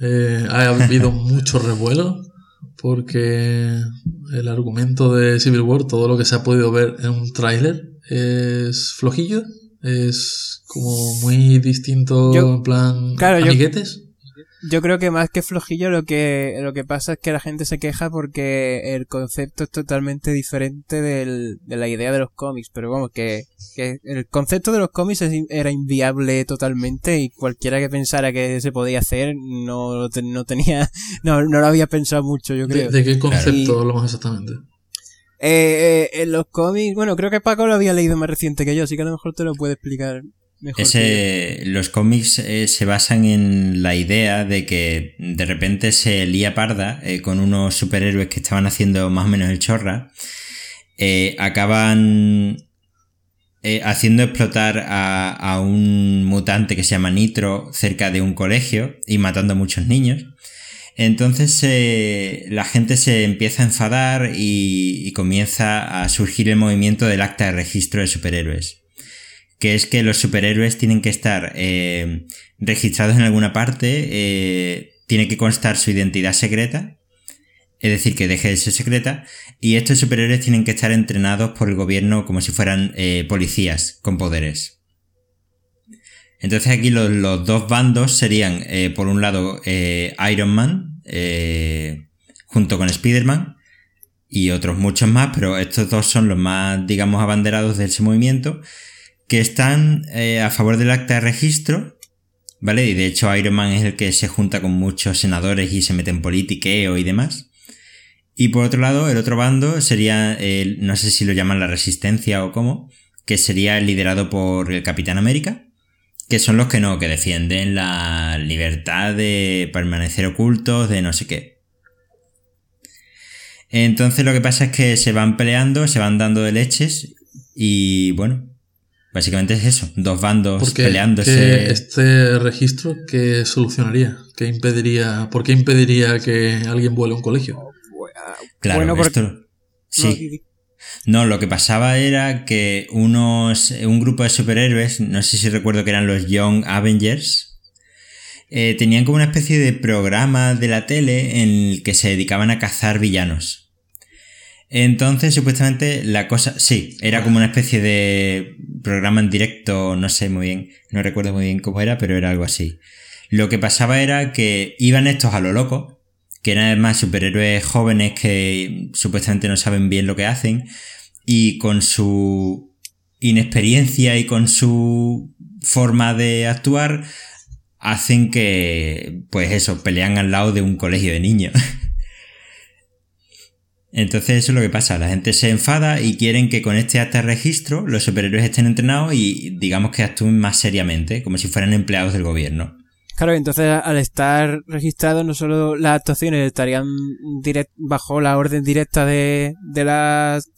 eh, ha habido *laughs* mucho revuelo porque el argumento de Civil War, todo lo que se ha podido ver en un tráiler, es flojillo, es como muy distinto Yo- en plan claro, yo- amiguetes. Yo creo que más que flojillo lo que, lo que pasa es que la gente se queja porque el concepto es totalmente diferente del, de la idea de los cómics, pero vamos, que, que el concepto de los cómics es era inviable totalmente y cualquiera que pensara que se podía hacer no, no tenía, *laughs* no, no lo había pensado mucho, yo ¿De, creo. de qué concepto Y- hablamos exactamente? Eh, eh, en los cómics, bueno, creo que Paco lo había leído más reciente que yo, así que a lo mejor te lo puede explicar mejor. Ese, los cómics eh, se basan en la idea de que de repente se lía parda eh, con unos superhéroes que estaban haciendo más o menos el chorra. eh, acaban eh, haciendo explotar a, a un mutante que se llama Nitro cerca de un colegio y matando a muchos niños. Entonces eh, la gente se empieza a enfadar y, y comienza a surgir el movimiento del acta de registro de superhéroes que es que los superhéroes tienen que estar eh, registrados en alguna parte, eh, tiene que constar su identidad secreta, es decir, que deje de ser secreta, y estos superhéroes tienen que estar entrenados por el gobierno como si fueran eh, policías con poderes. Entonces aquí los, los dos bandos serían, eh, por un lado, eh, Iron Man, eh, junto con Spider-Man, y otros muchos más, pero estos dos son los más, digamos, abanderados de ese movimiento, que están a favor del acta de registro, ¿vale? Y de hecho Iron Man es el que se junta con muchos senadores y se mete en politiqueo y demás. Y por otro lado, el otro bando sería, el, no sé si lo llaman la resistencia o cómo, que sería liderado por el Capitán América, que son los que no, que defienden la libertad de permanecer ocultos, de no sé qué. Entonces lo que pasa es que se van peleando, se van dando de leches y bueno, básicamente es eso, dos bandos peleándose. este registro qué solucionaría? ¿Qué impediría, ¿Por qué impediría que alguien vuele a un colegio? Claro, esto, sí. No, lo que pasaba era que unos, un grupo de superhéroes, no sé si recuerdo que eran los Young Avengers, eh, tenían como una especie de programa de la tele en el que se dedicaban a cazar villanos. Entonces, supuestamente, la cosa, sí, era como una especie de programa en directo, no sé muy bien, no recuerdo muy bien cómo era, pero era algo así. Lo que pasaba era que iban estos a lo loco, que eran además superhéroes jóvenes que supuestamente no saben bien lo que hacen y con su inexperiencia y con su forma de actuar hacen que, pues eso, pelean al lado de un colegio de niños. *laughs* Entonces eso es lo que pasa, la gente se enfada y quieren que con este acta de registro los superhéroes estén entrenados y digamos que actúen más seriamente, como si fueran empleados del gobierno. Claro, entonces al estar registrados no solo las actuaciones estarían bajo la orden directa de, de las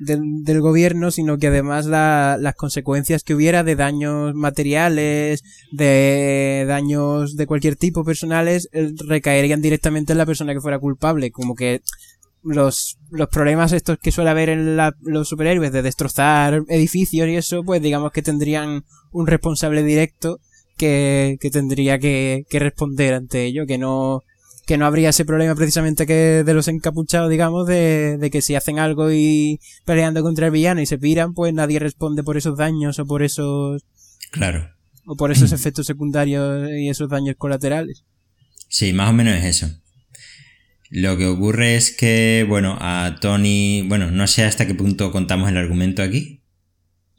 del, gobierno, sino que además las consecuencias que hubiera de daños materiales, de daños de cualquier tipo personales, eh, recaerían directamente en la persona que fuera culpable, como que los, los problemas estos que suele haber en los superhéroes de destrozar edificios y eso, pues digamos que tendrían un responsable directo que, que tendría que, que responder ante ello, que no, que no habría ese problema precisamente que de los encapuchados, digamos, de, de, que si hacen algo y peleando contra el villano y se piran, pues nadie responde por esos daños o por esos... Claro. O por esos *clears throat* efectos secundarios y esos daños colaterales. Sí, más o menos es eso. Lo que ocurre es que, bueno, a Tony, bueno, no sé hasta qué punto contamos el argumento aquí.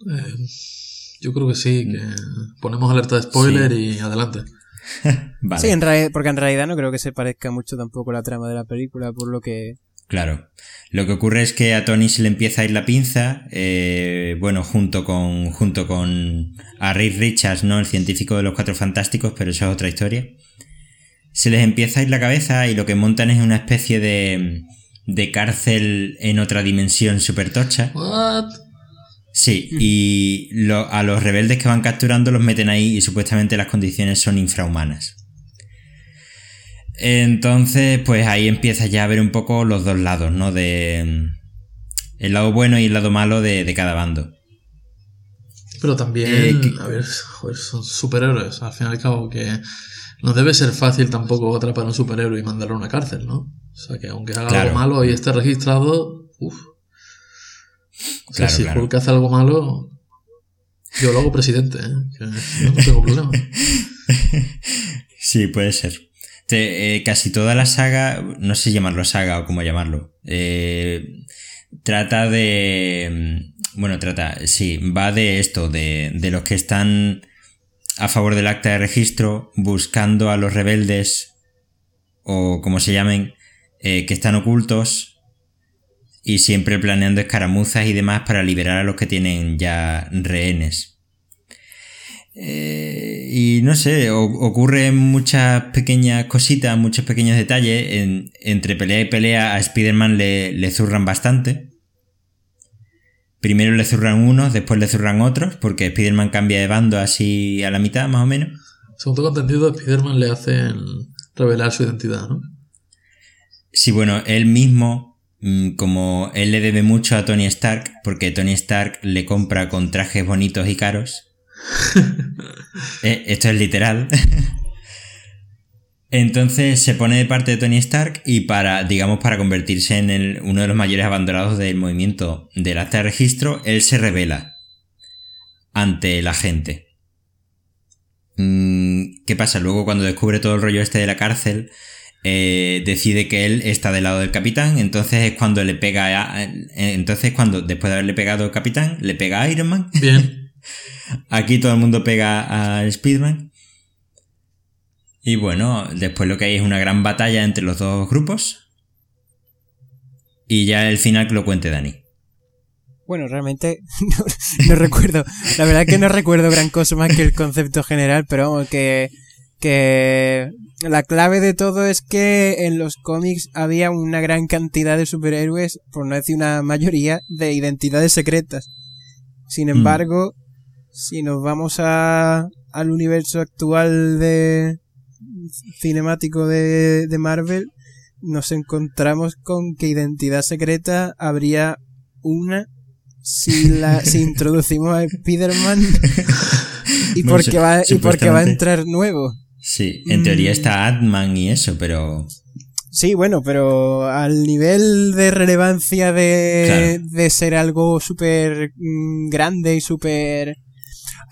Eh, yo creo que sí, que ponemos alerta de spoiler y adelante. *laughs* Sí, porque en realidad no creo que se parezca mucho tampoco la trama de la película, por lo que... Claro. Lo que ocurre es que a Tony se le empieza a ir la pinza, eh, bueno, junto con, junto con a Ray Richards, ¿no? El científico de los Cuatro Fantásticos, pero eso es otra historia. Se les empieza a ir la cabeza y lo que montan es una especie de, de cárcel en otra dimensión super tocha. Sí, y a los rebeldes que van capturando los meten ahí y supuestamente las condiciones son infrahumanas. Entonces, pues ahí empieza ya a ver un poco los dos lados, ¿no? De mm, el lado bueno y el lado malo de, cada bando. Pero también, eh, a ver, son superhéroes, al fin y al cabo, que no debe ser fácil tampoco atrapar a un superhéroe y mandarlo a una cárcel, ¿no? O sea, que aunque haga algo malo y esté registrado, uff. O sea, si Hulk hace algo malo, yo lo hago presidente, ¿eh? no tengo problema. *laughs* sí, puede ser. Eh, casi toda la saga, no sé llamarlo saga o cómo llamarlo, eh, trata de... Bueno, trata, sí, va de esto, de, de los que están a favor del acta de registro, buscando a los rebeldes, o como se llamen, que están ocultos, y siempre planeando escaramuzas y demás para liberar a los que tienen ya rehenes. Eh, y no sé, ocurren muchas pequeñas cositas, muchos pequeños detalles. entre pelea y pelea a Spider-Man le, le, zurran bastante. Primero le zurran unos, después le zurran otros, porque Spider-Man cambia de bando así a la mitad, más o menos. Según tengo entendido, Spider-Man le hacen revelar su identidad, ¿no? Sí, bueno, él mismo como él le debe mucho a Tony Stark, porque Tony Stark le compra con trajes bonitos y caros. *laughs* Eh, esto es literal. *laughs* Entonces se pone de parte de Tony Stark y para, digamos, para convertirse en uno de los mayores abandonados del movimiento del acta de registro, él se revela ante la gente. mm, ¿qué pasa? Luego cuando descubre todo el rollo este de la cárcel, eh, decide que él está del lado del capitán, entonces es cuando le pega a, eh, entonces cuando después de haberle pegado al capitán, le pega a Iron Man. Bien. *laughs* Aquí todo el mundo pega a Speedman. Y bueno, después lo que hay es una gran batalla entre los dos grupos. Y ya el final que lo cuente Dani. Bueno, realmente *laughs* no, no recuerdo. La verdad que no recuerdo gran cosa más que el concepto general, pero vamos, que, que la clave de todo es que en los cómics había una gran cantidad de superhéroes, por no decir una mayoría, de identidades secretas. Sin embargo, si nos vamos a, al universo actual de cinemático de, de Marvel, nos encontramos con que identidad secreta habría una si la si *laughs* introducimos a Spider-Man *laughs* y No porque va y porque va a entrar nuevo. Sí, en teoría Mm. está Ant-Man y eso, pero Sí, bueno, pero al nivel de relevancia de, de ser algo súper mm, grande y súper...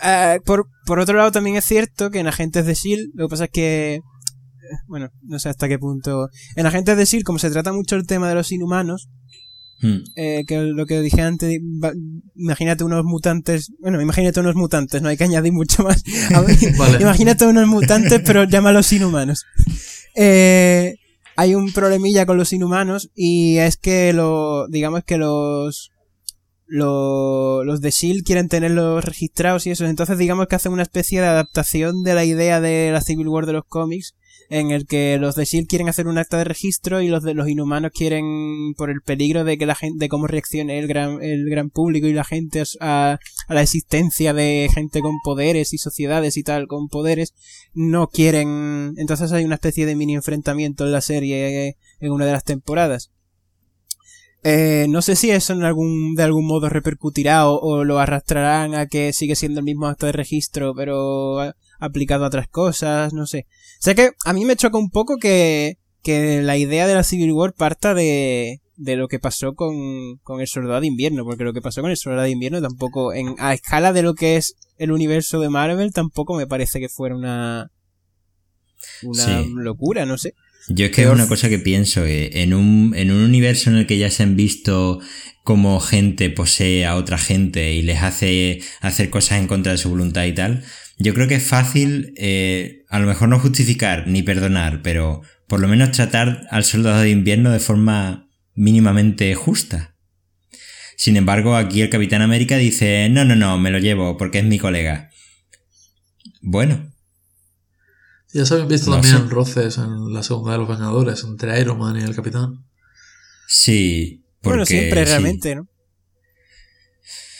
Eh, por, por otro lado, también es cierto que en Agentes de S.H.I.E.L.D., lo que pasa es que... eh, Bueno, no sé hasta qué punto... En Agentes de S.H.I.E.L.D., como se trata mucho el tema de los inhumanos, mm, eh, que lo que dije antes, imagínate unos mutantes, bueno, imagínate unos mutantes, no hay que añadir mucho más. *laughs* Vale. Imagínate unos mutantes, pero *laughs* llámalos inhumanos. Eh, hay un problemilla con los inhumanos y es que lo, digamos que los, lo- los de S.H.I.E.L.D. quieren tenerlos registrados y eso, entonces digamos que hacen una especie de adaptación de la idea de la Civil War de los cómics en el que los de S.H.I.E.L.D. quieren hacer un acta de registro y los de los inhumanos quieren, por el peligro de que la gente, de cómo reaccione el gran, el gran público y la gente a, a la existencia de gente con poderes y sociedades y tal con poderes, no quieren, entonces hay una especie de mini enfrentamiento en la serie en una de las temporadas. Eh, no sé si eso en algún, de algún modo repercutirá o, o lo arrastrarán a que sigue siendo el mismo acto de registro, pero aplicado a otras cosas, no sé. Sé que a mí me choca un poco que, que la idea de la Civil War parta de, de lo que pasó con, con el Soldado de Invierno, porque lo que pasó con el Soldado de Invierno tampoco, en, a escala de lo que es el universo de Marvel, tampoco me parece que fuera una, una Sí. locura, no sé. Yo es que es una cosa que pienso, eh, en un, en un universo en el que ya se han visto cómo gente posee a otra gente y les hace hacer cosas en contra de su voluntad y tal, yo creo que es fácil, eh, a lo mejor no justificar ni perdonar, pero por lo menos tratar al soldado de invierno de forma mínimamente justa. Sin embargo, aquí el Capitán América dice, no, no, no, me lo llevo porque es mi colega. Bueno, Ya se habían visto No también sé. roces en la segunda de los Vengadores entre Iron Man y el Capitán. sí. Porque, bueno, siempre sí. realmente, ¿no?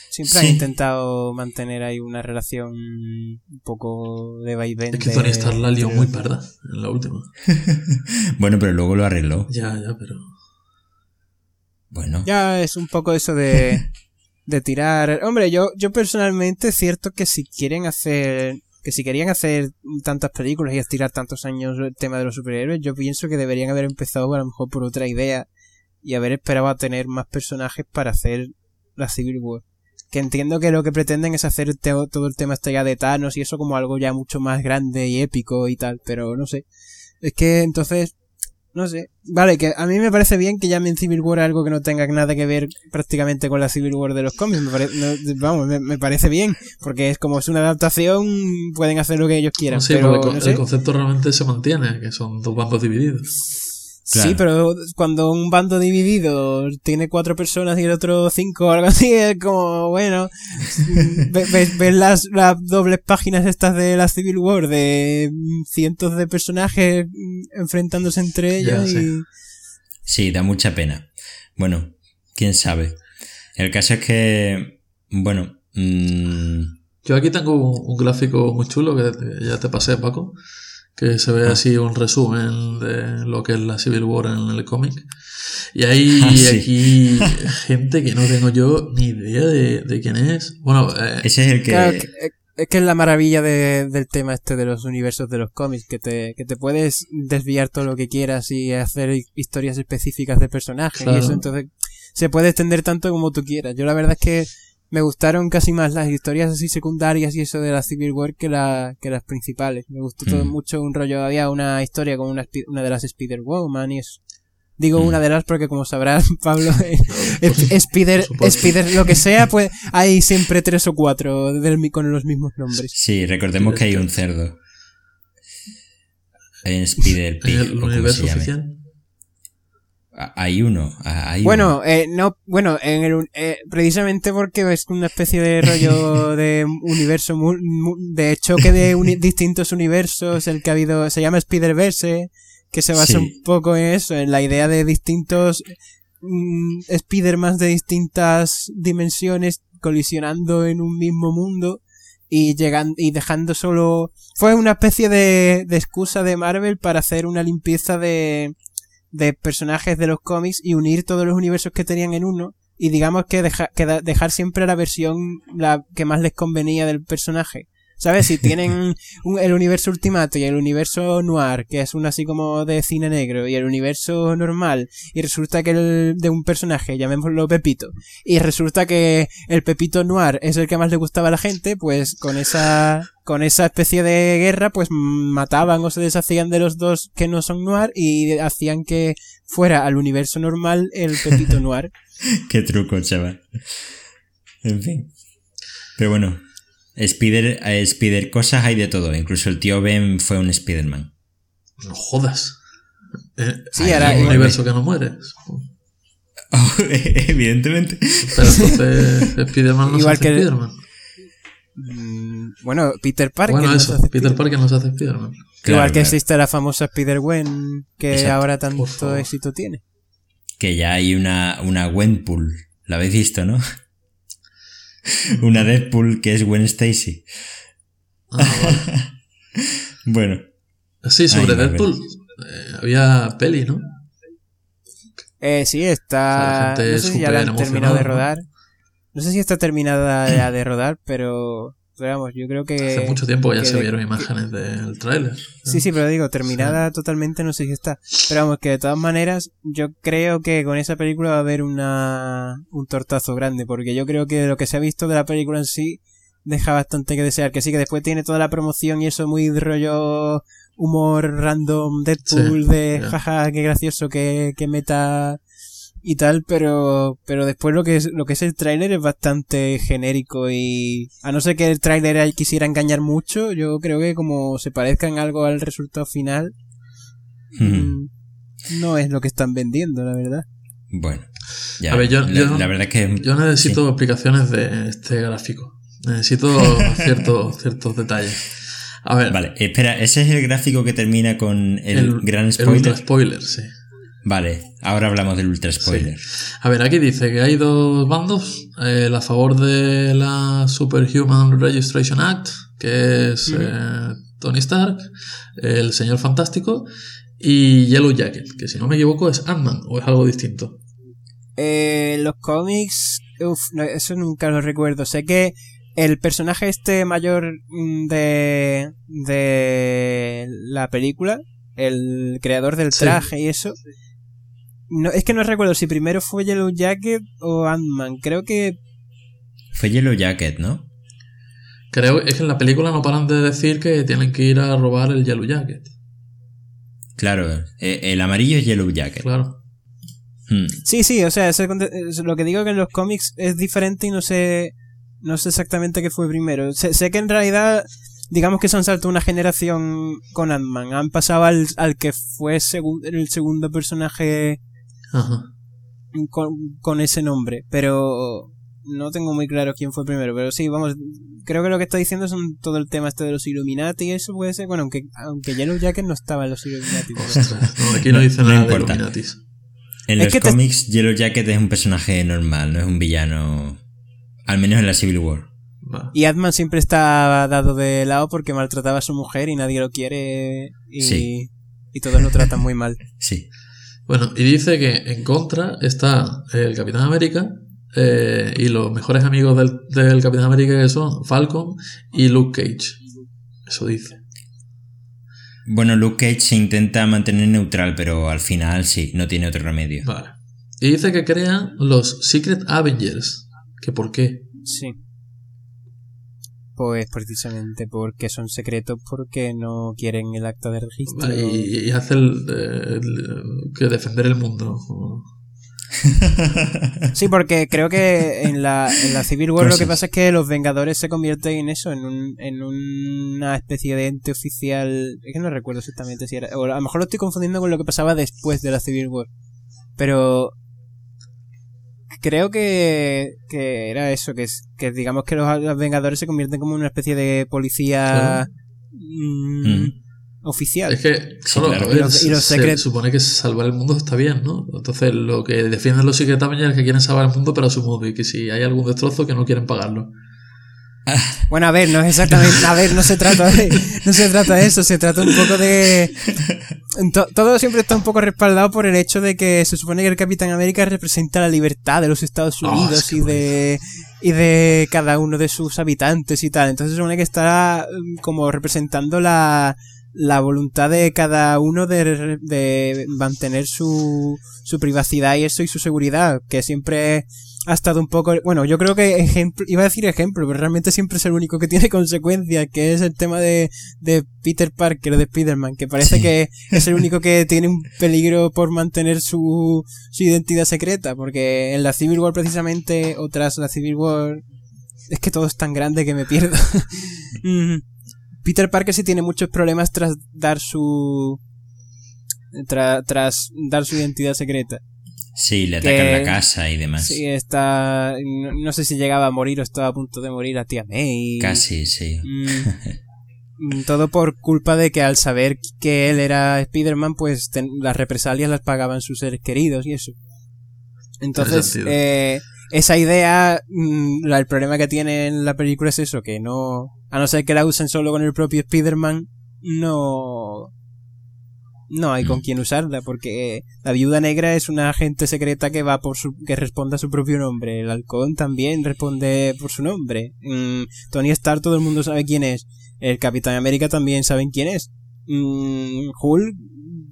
Siempre Sí. han intentado mantener ahí una relación un poco de vaivén. Es que Tony Stark la lió muy parda en la última. *laughs* Bueno, pero luego lo arregló. Ya, ya, pero. Bueno. Ya es un poco eso de, *laughs* de tirar. Hombre, yo, yo personalmente es cierto que si quieren hacer, que si querían hacer tantas películas y estirar tantos años el tema de los superhéroes, yo pienso que deberían haber empezado a lo mejor por otra idea y haber esperado a tener más personajes para hacer la Civil War. Que entiendo que lo que pretenden es hacer todo el tema este ya de Thanos y eso como algo ya mucho más grande y épico y tal, pero no sé. Es que entonces, no sé. Vale, que a mí me parece bien que llamen Civil War algo que no tenga nada que ver prácticamente con la Civil War de los cómics. Me pare- no, vamos, me, me parece bien, porque es como es una adaptación, pueden hacer lo que ellos quieran. sí, pero, no el sé. concepto realmente se mantiene, que son dos bandos divididos. Claro. Sí, pero cuando un bando dividido tiene cuatro personas y el otro cinco o algo *laughs* así, es como, bueno, *laughs* ves, ves- ves las, las dobles páginas estas de la Civil War de mm, cientos de personajes mm, enfrentándose entre ellos sí. y... Sí, da mucha pena. Bueno, quién sabe. El caso es que, bueno, mm, Yo aquí tengo un, un gráfico muy chulo que te- ya te pasé, Paco, que se Ah. ve así un resumen de lo que es la Civil War en el cómic. Y hay *laughs* Ah, sí. aquí gente que no tengo yo ni idea de, de quién es. Bueno, eh, ese es el que... Claro, eh, es que es la maravilla de- del tema este de los universos de los cómics, que te, que te puedes desviar todo lo que quieras y hacer hi- historias específicas de personajes y eso, entonces se puede extender tanto como tú quieras. Yo la verdad es que me gustaron casi más las historias así secundarias y eso de la Civil War que, la, que las principales. Me gustó todo Mm. mucho un rollo, había una historia con una, de las Spider-Woman y eso. Digo Mm. una de las porque como sabrás, *laughs* Pablo, *laughs* eh, Sp- Spider. Spider, lo que sea, pues hay siempre tres o cuatro del, con los mismos nombres. Sí, recordemos que hay un cerdo. Hay un Spider Pig, el universo oficial. Hay uno. Hay Bueno, eh, no, bueno, en el, eh, precisamente porque es una especie de rollo *laughs* de universo, mu- mu- de choque de uni- distintos universos, el que ha habido, se llama Spider-Verse, que se basa Sí. un poco en eso, en la idea de distintos mm, Spider-Man de distintas dimensiones colisionando en un mismo mundo y llegando y dejando solo fue una especie de, de excusa de Marvel para hacer una limpieza de de personajes de los cómics y unir todos los universos que tenían en uno y digamos que, deja- que dejar siempre la versión la que más les convenía del personaje. ¿Sabes? Si *laughs* tienen un- el universo Ultimato y el universo Noir, que es uno así como de cine negro, y el universo normal, y resulta que el de un personaje, llamémoslo Pepito, y resulta que el Pepito Noir es el que más le gustaba a la gente, pues con esa, con esa especie de guerra, pues mataban o se deshacían de los dos que no son Noir y hacían que fuera al universo normal el Pepito *laughs* Noir. Qué truco, chaval. En fin. Pero bueno, Spider, eh, Spider cosas hay de todo. Incluso el tío Ben fue un Spider-Man. No jodas. Eh, Sí, hay ahora- un universo que no muere. Oh, *laughs* evidentemente. Pero entonces Spider-Man no Igual se hace que- Spider-Man. Mm, Bueno, Peter Parker. Bueno, eso. hace Peter Parker no se hace Spider-Man. Claro, Igual que claro. existe la famosa Spider-Gwen que Exacto. ahora tanto éxito tiene. Que ya hay una, una Gwenpool. La habéis visto, ¿no? *laughs* una Deadpool que es Gwen Stacy. Ah, vale. *laughs* Bueno, Sí, sobre Ay. Deadpool. eh, había peli, ¿no? Eh, sí, O sea, está. No sé si ya la han súper terminado de rodar. No sé si está terminada ya de rodar, pero. Pero vamos, yo creo que. Hace mucho tiempo que ya se de- vieron imágenes del tráiler. Sí, sí, pero digo, terminada totalmente no sé si está. Pero vamos, que de todas maneras, yo creo que con esa película va a haber una un tortazo grande, porque yo creo que lo que se ha visto de la película en sí deja bastante que desear. Que sí, que después tiene toda la promoción y eso muy rollo humor random, Deadpool, Sí, de jaja, qué gracioso, que, que meta y tal, pero pero después lo que es lo que es el tráiler es bastante genérico y a no ser que el tráiler ahí quisiera engañar mucho, yo creo que como se parezca en algo al resultado final, mm, no es lo que están vendiendo, la verdad. bueno. Ya, A ver, yo- la, yo- la verdad es que... Yo necesito explicaciones de este gráfico. Necesito ciertos, *laughs* ciertos detalles. A ver, Vale, espera, ese es el gráfico que termina con el, gran el spoiler. ultra spoiler, sí. Vale, ahora hablamos del ultra spoiler. A ver, aquí dice que hay dos bandos. El a favor de la Superhuman Registration Act, que es eh, Tony Stark, el Señor Fantástico, y Yellow Jacket, que si no me equivoco es Ant-Man, o es algo distinto. Eh, los cómics, uff, no, eso nunca lo recuerdo. Sé que el personaje este mayor mm, de, de la película, el creador del Sí. traje y eso, no, es que no recuerdo si primero fue Yellow Jacket o Ant-Man. Creo que Fue Yellow Jacket, ¿no? Creo es que en la película no paran de decir que tienen que ir a robar el Yellow Jacket. Claro, eh, el amarillo es Yellow Jacket. Claro. Hmm. Sí, sí, o sea, ese es lo que digo que en los cómics es diferente y no sé, no sé exactamente qué fue primero. Sé, sé que en realidad, digamos que se han saltado una generación con Ant-Man. Han pasado al, al que fue el segundo personaje Ajá. con, con ese nombre, pero no tengo muy claro quién fue primero. Pero sí, vamos, creo que lo que está diciendo son todo el tema este de los Illuminati y eso puede ser. Bueno, aunque, aunque Yellow Jacket no estaba en los Illuminati. pero- Ostras, *laughs* no, aquí no dice No nada de importa. Illuminatis. En Es los que te- cómics, Yellow Jacket es un personaje normal, no es un villano. Al menos en la Civil War. Y Atman siempre está dado de lado porque maltrataba a su mujer y nadie lo quiere y, Sí. y todos lo tratan muy mal. *laughs* Sí. Bueno, y dice que en contra está el Capitán América eh, y los mejores amigos del, del Capitán América que son Falcon y Luke Cage. Eso dice. Bueno, Luke Cage se intenta mantener neutral, pero al final sí, no tiene otro remedio. Vale. Y dice que crean los Secret Avengers. ¿Que por qué? Sí. Pues precisamente porque son secretos porque no quieren el acta de registro. Y, y hace el, el- que defender el mundo. Sí, porque creo que en la, en la Civil War lo que pasa es que los Vengadores se convierten en eso, en, un, en una especie de ente oficial. Es que no recuerdo exactamente si era. O a lo mejor lo estoy confundiendo con lo que pasaba después de la Civil War. Pero. Creo que, que era eso, que, es, que digamos que los, los Vengadores se convierten como en una especie de policía mm, Mm. oficial. Es que, claro, claro. Y los- y los se secret- supone que salvar el mundo está bien, ¿no? Entonces, lo que defienden los Secret Avengers es que quieren salvar el mundo, pero a su modo, y que si hay algún destrozo, que no quieren pagarlo. *laughs* Bueno, a ver, no es exactamente, a ver, no se trata de, no se trata de eso, se trata un poco de, todo siempre está un poco respaldado por el hecho de que se supone que el Capitán América representa la libertad de los Estados Oh, Unidos y de, y de cada uno de sus habitantes y tal. Entonces se supone que está mm, como representando la, la voluntad de cada uno de, de mantener su, su privacidad y eso y su seguridad, que siempre ha estado un poco, bueno, yo creo que ejemplo, iba a decir ejemplo, pero realmente siempre es el único que *laughs* tiene consecuencias, que es el tema de, de Peter Parker, de Spider-Man, que parece Sí. que es el único que *laughs* tiene un peligro por mantener su, su identidad secreta, porque en la Civil War precisamente, o tras la Civil War, es que todo es tan grande que me pierdo. *laughs* Peter Parker sí tiene muchos problemas tras dar su, tra- tras dar su identidad secreta. Sí, le Que- atacan la casa y demás. Sí, está. No, no sé si llegaba a morir o estaba a punto de morir a tía May. Casi, sí. Mm, *laughs* todo por culpa de que al saber que él era Spider-Man, pues ten- las represalias las pagaban sus seres queridos y eso. Entonces, eh, esa idea, mm, el problema que tiene en la película es eso, que no. A no ser que la usen solo con el propio Spider-Man, no. No hay con Mm. quién usarla, porque la viuda negra es una agente secreta que va por su, que responde a su propio nombre. El halcón también responde por su nombre. Mm, Tony Stark todo el mundo sabe quién es. El Capitán América también saben quién es. Hulk,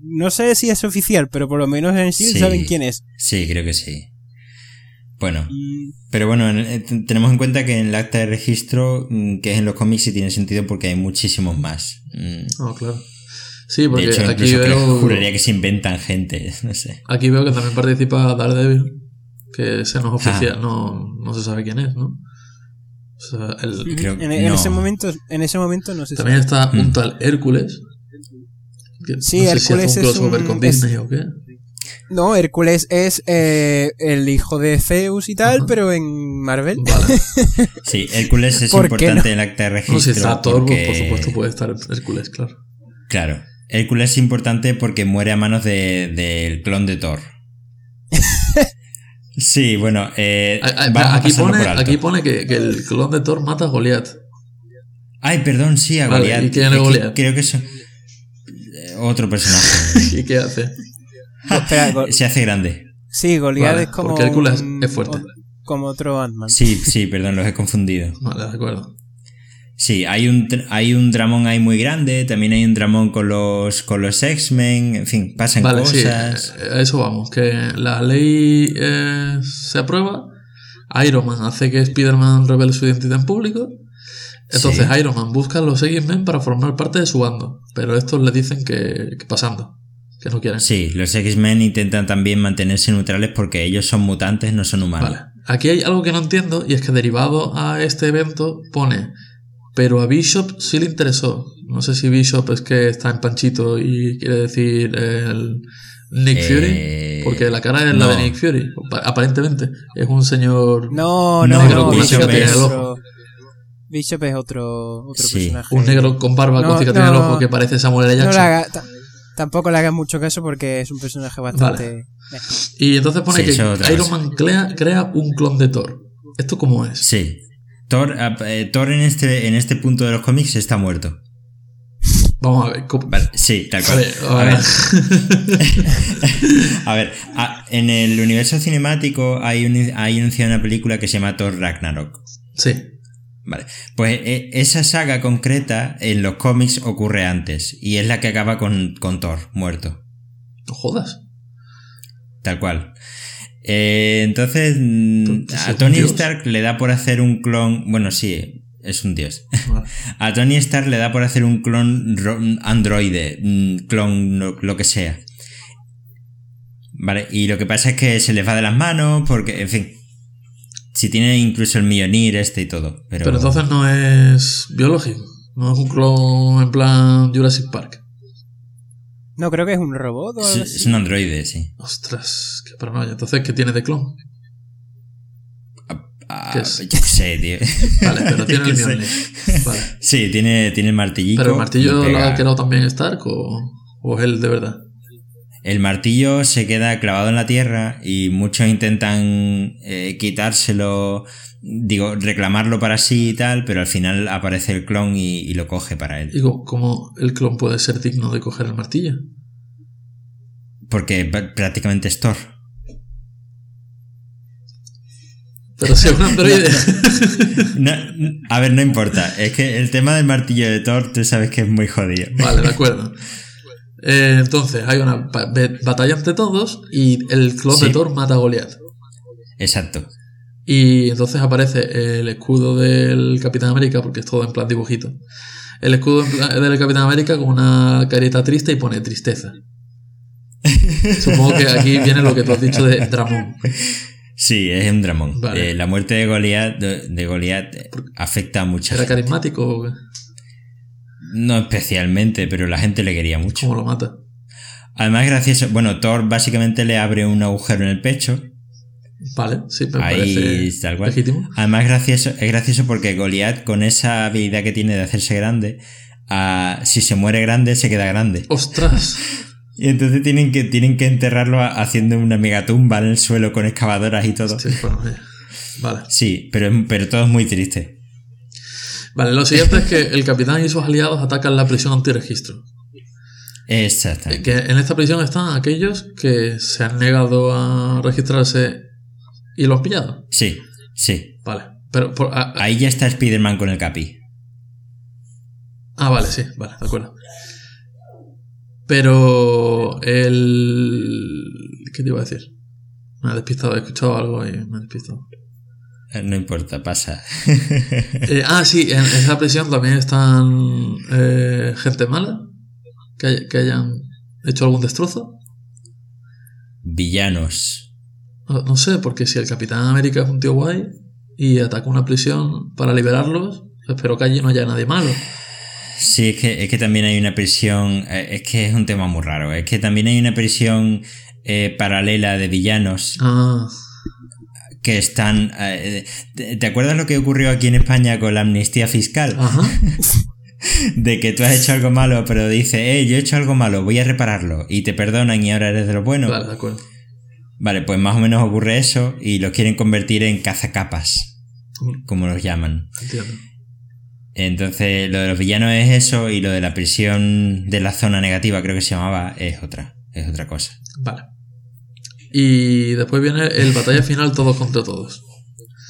no sé si es oficial, pero por lo menos en sí, Sí. saben quién es. Sí, creo que sí. Bueno, pero bueno, en- eh, ten- tenemos en cuenta que en el acta de registro, mm, que es en los cómics, sí tiene sentido porque hay muchísimos más. No, claro. Sí, porque De hecho, aquí veo. juraría que se inventan gente, *laughs* no sé. Aquí veo que también participa Daredevil, que ese no es Ah. oficial, no, no se sabe quién es, ¿no? O sea, el- Creo- en, en no. ese momento, en ese momento no sé también está Mm. un tal Hércules. que Sí, no sé Hércules si hace un es crossover un- con es- Disney o qué. No, Hércules es eh, el hijo de Zeus y tal, Ajá. pero en Marvel. Vale. *laughs* Sí, Hércules es ¿Por qué importante en el acta de registro. No, si está Thor, pues, porque- por supuesto puede estar Hércules, claro. Claro. Hércules es importante porque muere a manos de- del clon de Thor. *laughs* Sí, bueno, eh, a aquí, pone, aquí que, que el clon de Thor mata a Goliath. Ay, perdón, sí, a Vale, Goliath. ¿y Goliath? Creo que es eh, otro personaje. *laughs* ¿Y qué hace? Espera, *laughs* Go- Se hace grande. sí, Goliath Vale, es como. porque Hércules un- es fuerte. Como otro Ant-Man. Sí, sí, perdón, los he confundido. *laughs* Vale, de acuerdo. Sí, hay un, hay un Dramón ahí muy grande, también hay un Dramón con los, con los X-Men, en fin, pasan Vale, sí, cosas. eh, a eso vamos. Que la ley eh, se aprueba. Iron Man hace que Spider-Man revele su identidad en público. Entonces Sí. Iron Man busca a los X-Men para formar parte de su bando. Pero estos le dicen que, que pasando. Que no quieren. Sí, los X-Men intentan también mantenerse neutrales porque ellos son mutantes, no son humanos. Vale. Aquí hay algo que no entiendo y es que derivado a este evento pone, pero a Bishop sí le interesó. No sé si Bishop es que está en Panchito y quiere decir el Nick Eh, Fury, porque la cara es la no. de Nick Fury, apa- aparentemente. Es un señor, No, No, no, negro no. con Bishop es el ojo. Bishop es otro, otro Sí, personaje. un negro con barba No, gótica tiene el no. ojo que parece Samuel L. Jackson. Tampoco le hagas mucho caso porque es un personaje bastante. Eh, Y entonces pone Sí, que Iron. Man crea, crea un clon de Thor. ¿Esto cómo es? Sí. Thor, eh, Thor en, este, en este punto de los cómics está muerto. Vamos a ver. ¿cómo- Vale, sí, tal A cual. ver, A a ver, *laughs* a ver, a- en el universo cinemático hay, un, hay una película que se llama Thor Ragnarok. Sí. Vale, pues eh, esa saga concreta en los cómics ocurre antes y es la que acaba con, con Thor muerto, No jodas. tal cual. Eh, entonces, mm, a ¿un Tony? Stark le da por hacer un clon. Bueno, sí, es un dios. *laughs* A Tony Stark le da por hacer un clon ro- androide, clon lo, lo que sea. Vale, y lo que pasa es que se les va de las manos porque, en fin. Si tiene incluso el Mjolnir este y todo. Pero, Pero entonces no es biológico. No es un clon en plan Jurassic Park. No, creo que es un robot o es, algo es así. un androide, sí. Ostras, qué paranoia. Entonces, ¿qué tiene de clon? Ah, ¿Qué es? Yo qué sé, tío. Vale, pero *laughs* tiene el. Mjolnir. Vale. Sí, tiene, tiene el martillito. ¿Pero el martillo lo ha creado también Stark o, o es él de verdad? El martillo se queda clavado en la tierra y muchos intentan eh, quitárselo, digo, reclamarlo para sí y tal, pero al final aparece el clon y, y lo coge para él. Digo, ¿cómo el clon puede ser digno de coger el martillo? Porque pr- prácticamente es Thor. Pero si es un *laughs* androide. No, a ver, no importa. Es que el tema del martillo de Thor, tú sabes que es muy jodido. vale, de acuerdo. Eh, entonces, hay una batalla entre todos y el clon de. Thor mata a Goliath. Exacto. Y entonces aparece el escudo del Capitán América, porque es todo en plan dibujito. El escudo del Capitán América con una carita triste y pone tristeza. *laughs* Supongo que aquí viene lo que tú has dicho de Dramón. Sí, es un dramón. Vale. Eh, la muerte de Goliath, de, de Goliath eh, afecta a mucha ¿Era gente. carismático o qué? No especialmente, pero la gente le quería mucho. ¿Cómo lo mata? Además, gracioso. Bueno, Thor básicamente le abre un agujero en el pecho. Vale, sí, me Ahí, parece tal cual. legítimo. Además, es gracioso, es gracioso porque Goliath, con esa habilidad que tiene de hacerse grande, ah, si se muere grande, se queda grande. ¡Ostras! *laughs* Y entonces tienen que, tienen que enterrarlo a- haciendo una megatumba en el suelo con excavadoras y todo. Hostia, bueno, ya. Vale. Sí, pero, pero todo es muy triste. Vale, lo siguiente es que el capitán y sus aliados atacan la prisión antirregistro. Eh, Exactamente. Que en esta prisión están aquellos que se han negado a registrarse y lo han pillado. Sí, sí. Vale. Pero por- ah, ah, Ahí ya está Spider-Man con el capi. ah, vale, sí, vale, de acuerdo. Pero el ¿qué te iba a decir? Me he despistado, he escuchado algo y me he despistado. *laughs* No importa, pasa. Eh, ah, sí, en esa prisión también están eh, gente mala que, hay- que hayan hecho algún destrozo. Villanos. No, no sé, porque si el Capitán América es un tío guay y ataca una prisión para liberarlos, espero que allí no haya nadie malo. Sí, es que, es que también hay una prisión. eh, Es que es un tema muy raro. Es que también hay una prisión eh, paralela de villanos Ah, que están. eh, ¿te, acuerdas lo que ocurrió aquí en España con la amnistía fiscal? ajá. *laughs* De que tú has hecho algo malo, pero dices, eh, yo he hecho algo malo, voy a repararlo. Y te perdonan y ahora eres de lo bueno. Vale, de acuerdo. Vale, pues más o menos ocurre eso y los quieren convertir en cazacapas, como los llaman. Entiendo. Entonces, lo de los villanos es eso y lo de la prisión de la zona negativa, creo que se llamaba, es otra, es otra cosa. Vale. Y después viene el batalla final todos contra todos.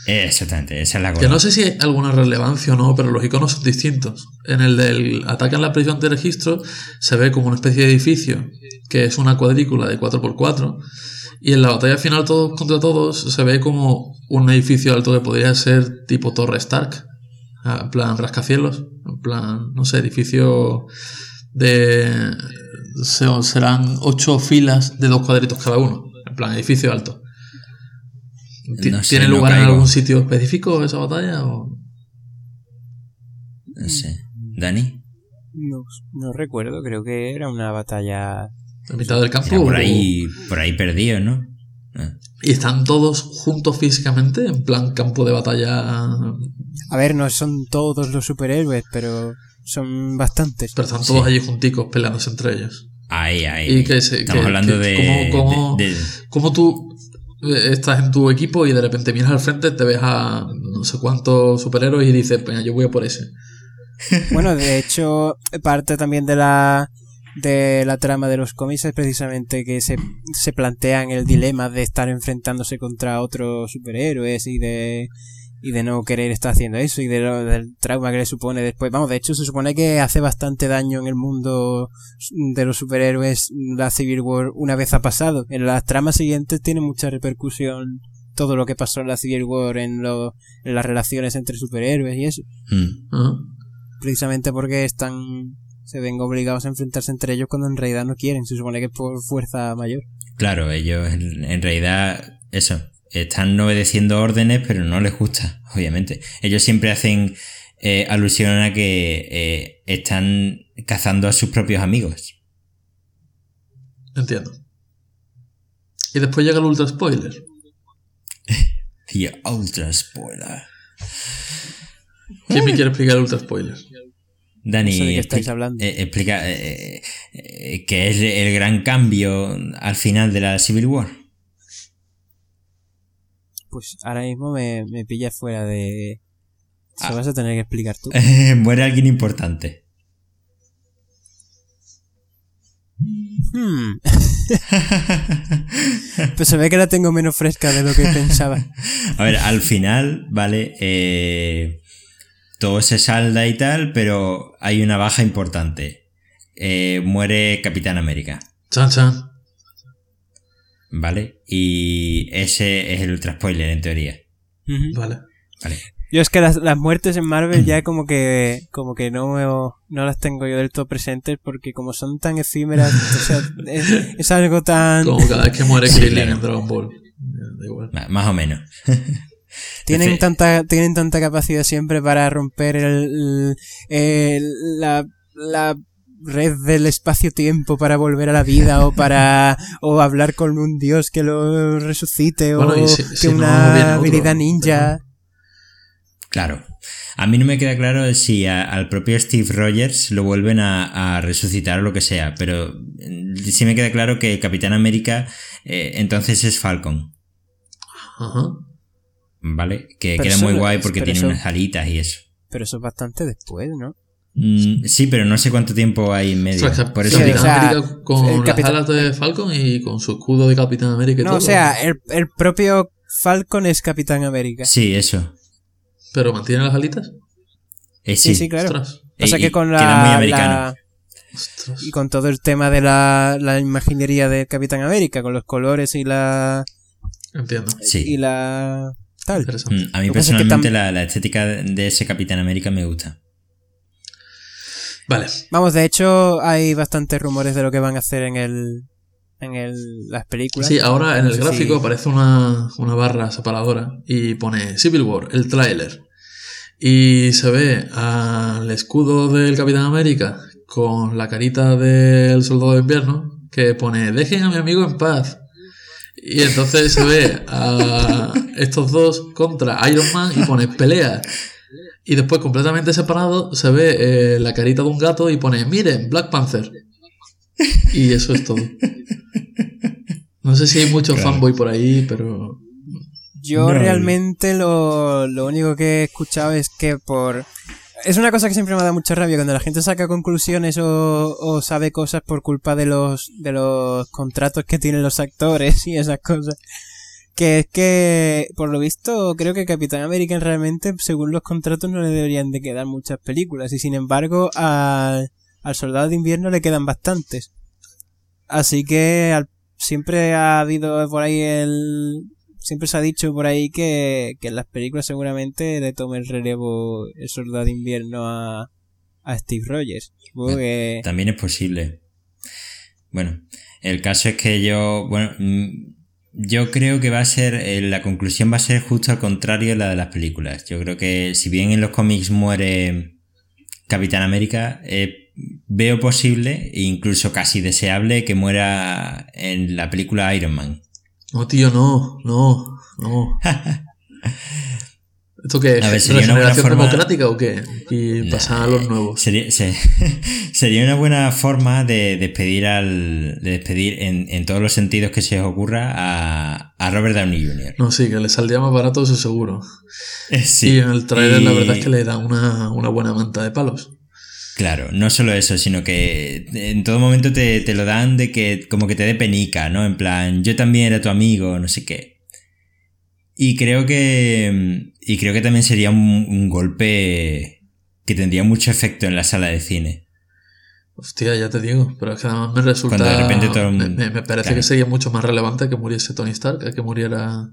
Exactamente, esa es la Que cosa. no sé si hay alguna relevancia o no, pero los iconos son distintos. En el del ataque en la prisión de registro se ve como una especie de edificio que es una cuadrícula de 4x4 y en la batalla final todos contra todos se ve como un edificio alto que podría ser tipo Torre Stark, ah, en plan rascacielos, en plan, no sé, edificio de... se- serán ocho filas de dos cuadritos cada uno, en plan edificio alto. Ti- No sé, ¿Tiene no lugar en algún sitio específico esa batalla? O... No sé. ¿Dani? No, no recuerdo, creo que era una batalla. ¿En mitad del campo? Era por o- ahí, por ahí perdido, ¿no? Ah. ¿Y están todos juntos físicamente? En plan campo de batalla. A ver, no son todos los superhéroes, pero son bastantes. Pero están todos Sí. allí junticos peleándose entre ellos. Ahí, ahí. Y que se- Estamos que- hablando que- de, ¿cómo- cómo- de- de- Como tú eh, estás en tu equipo y de repente miras al frente, te ves a no sé cuántos superhéroes y dices, venga, yo voy a por ese. *laughs* Bueno, de hecho, parte también de la de la trama de los cómics es precisamente que se, se plantean el dilema de estar enfrentándose contra otros superhéroes y de y de no querer estar haciendo eso y de lo- del trauma que le supone después. Vamos, de hecho se supone que hace bastante daño en el mundo de los superhéroes la Civil War una vez ha pasado. En las tramas siguientes tiene mucha repercusión todo lo que pasó en la Civil War en, lo- en las relaciones entre superhéroes y eso. Mm. Precisamente porque están se ven obligados a enfrentarse entre ellos cuando en realidad no quieren. Se supone que es por fuerza mayor. Claro, ellos en, en realidad, eso, están obedeciendo órdenes, pero no les gusta, obviamente. Ellos siempre hacen eh, alusión a que eh, están cazando a sus propios amigos. Entiendo. Y después llega el ultra spoiler. *laughs* Y ultra spoiler. ¿Quién me quiere explicar el ultra spoiler? Dani, No sé de qué estáis explica- hablando. eh, explica eh, eh, qué es el gran cambio al final de la Civil War. Pues ahora mismo me, me pillas fuera de... Eso Ah. vas a tener que explicar tú. *laughs* Muere alguien importante. Hmm. *laughs* Pues se ve que la tengo menos fresca de lo que pensaba. *laughs* A ver, al final, ¿vale? Eh, todo se salda y tal, pero hay una baja importante. Eh, muere Capitán América, Chan, chan. ¿Vale? Y ese es el ultra spoiler en teoría. Vale. ¿vale? Yo es que las, las muertes en Marvel ya como que como que no me- no las tengo yo del todo presentes porque como son tan efímeras, o sea, es, es algo tan Como cada vez que muere *laughs* Sí, Krillin claro. en Dragon Ball. Da igual. Más o menos. *laughs* tienen Entonces- tanta tienen tanta capacidad siempre para romper el, el- la, la red del espacio-tiempo para volver a la vida o para o hablar con un dios que lo resucite Bueno, o si- que si no, una otro, habilidad ninja. Claro. A mí no me queda claro si a- al propio Steve Rogers lo vuelven a, a resucitar o lo que sea, pero mm, sí me queda claro que Capitán América eh, entonces es Falcon, Ajá. ¿vale? Que Pero queda eso- muy guay porque tiene eso- unas alitas y eso. Pero eso es bastante después, ¿no? Mm, sí, pero no sé cuánto tiempo hay en medio. O sea, Por eso sí, digo. o sea, América con el las alas de Falcon y con su escudo de Capitán América y No, todo. o sea, el, el propio Falcon es Capitán América. Sí, eso. Pero mantiene las alitas. Eh, Sí, sí, sí, claro. Ostras. O sea Y- que con la, queda muy americano. la- y con todo el tema de la, la imaginería de Capitán América, con los colores y la Entiendo. Sí. y la tal. Mm, A mí es que personalmente tam- la, la estética de ese Capitán América me gusta. Vale. Vamos, de hecho hay bastantes rumores de lo que van a hacer en el en el, las películas. Sí, ahora en el gráfico aparece una, una barra separadora y pone Civil War, el tráiler. Y se ve al escudo del Capitán América con la carita del soldado de invierno que pone dejen a mi amigo en paz. Y entonces se ve a estos dos contra Iron Man y pone pelea. Y después completamente separado se ve eh, la carita de un gato y pone miren, Black Panther. Y eso es todo. No sé si hay mucho Claro. fanboy por ahí, pero. Yo No. realmente lo, lo único que he escuchado es que por... Es una cosa que siempre me da mucha rabia cuando la gente saca conclusiones o, o sabe cosas por culpa de los, de los contratos que tienen los actores y esas cosas. Que es que, por lo visto, creo que Capitán América realmente, según los contratos, no le deberían de quedar muchas películas. Y sin embargo, al, al Soldado de Invierno le quedan bastantes. Así que al- siempre ha habido por ahí el... Siempre se ha dicho por ahí que, que en las películas seguramente le tome el relevo el Soldado de Invierno a, a Steve Rogers. También es posible. Bueno, el caso es que yo, bueno, mm, yo creo que va a ser, eh, la conclusión va a ser justo al contrario de la de las películas. Yo creo que si bien en los cómics muere Capitán América, eh, veo posible, e incluso casi deseable, que muera en la película Iron Man. No, tío, no, no, no. *laughs* ¿Esto qué es? A ver, sería una buena ¿Regeneración forma- democrática o qué? Y pasan a los nuevos. Sería, se- *laughs* sería una buena forma de despedir al. de despedir en, en todos los sentidos que se os ocurra a, a Robert Downey Jr. No, sí, que le saldría más barato, eso seguro. Sí. y en el trailer la Y- verdad es que le da una, una buena manta de palos. Claro, no solo eso, sino que en todo momento te, te lo dan de que como que te dé penica, ¿no? En plan, yo también era tu amigo, no sé qué. Y creo que. Y creo que también sería un, un golpe que tendría mucho efecto en la sala de cine. Hostia, ya te digo, pero es que además me resulta. Cuando de repente todo me, me- me parece claro. que sería mucho más relevante que muriese Tony Stark que que muriera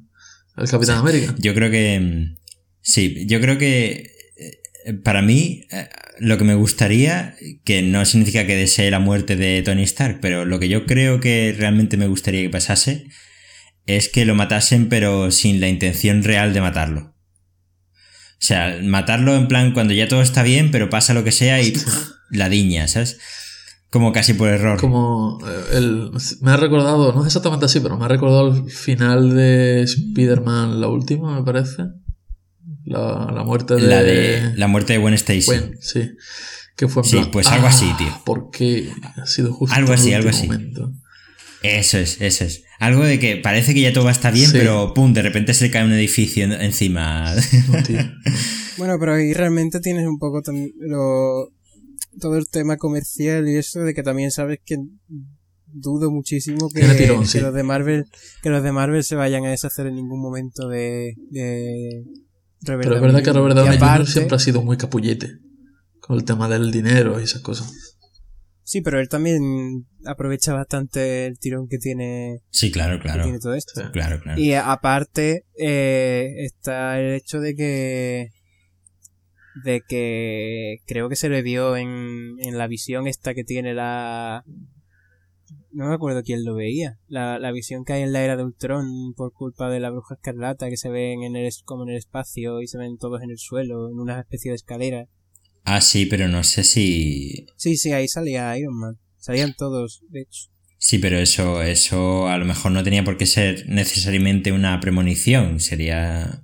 el Capitán América. Yo creo que. mm, Sí, yo creo que. eh, Para mí, eh, lo que me gustaría, que no significa que desee la muerte de Tony Stark, pero lo que yo creo que realmente me gustaría que pasase es que lo matasen, pero sin la intención real de matarlo. O sea, matarlo en plan cuando ya todo está bien, pero pasa lo que sea y *laughs* la diña, ¿sabes? Como casi por error. Como eh, el, me ha recordado, no es exactamente así, pero me ha recordado el final de Spider-Man, la última, me parece. La, la muerte de. La de la muerte de Gwen Stacy. Gwen, sí. Que fue en Sí, pues algo así, tío. Porque ha sido justo Algo en el así, algo así. momento. Eso es, eso es. Algo de que parece que ya todo va a estar bien, Sí. pero pum, de repente se le cae un edificio en- encima. *laughs* Bueno, pero ahí realmente tienes un poco lo, todo el tema comercial y eso de que también sabes que dudo muchísimo que, Tiene tirón, que sí. los de Marvel que los de Marvel se vayan a deshacer en ningún momento de, de Robert Pero es verdad que Robert Downey Jr. aparte- siempre ha sido muy capullete con el tema del dinero y esas cosas. Sí, pero él también aprovecha bastante el tirón que tiene, sí, claro, que claro. tiene todo esto. Sí. Claro, claro. Y aparte eh, está el hecho de que de que creo que se le vio en, en la visión esta que tiene la no me acuerdo quién lo veía la, la visión que hay en la era de Ultron por culpa de la bruja escarlata que se ven en el es- como en el espacio y se ven todos en el suelo en una especie de escalera Ah, sí, pero no sé si. sí sí ahí salía Iron Man salían todos de hecho Sí, pero eso, eso a lo mejor no tenía por qué ser necesariamente una premonición. Sería.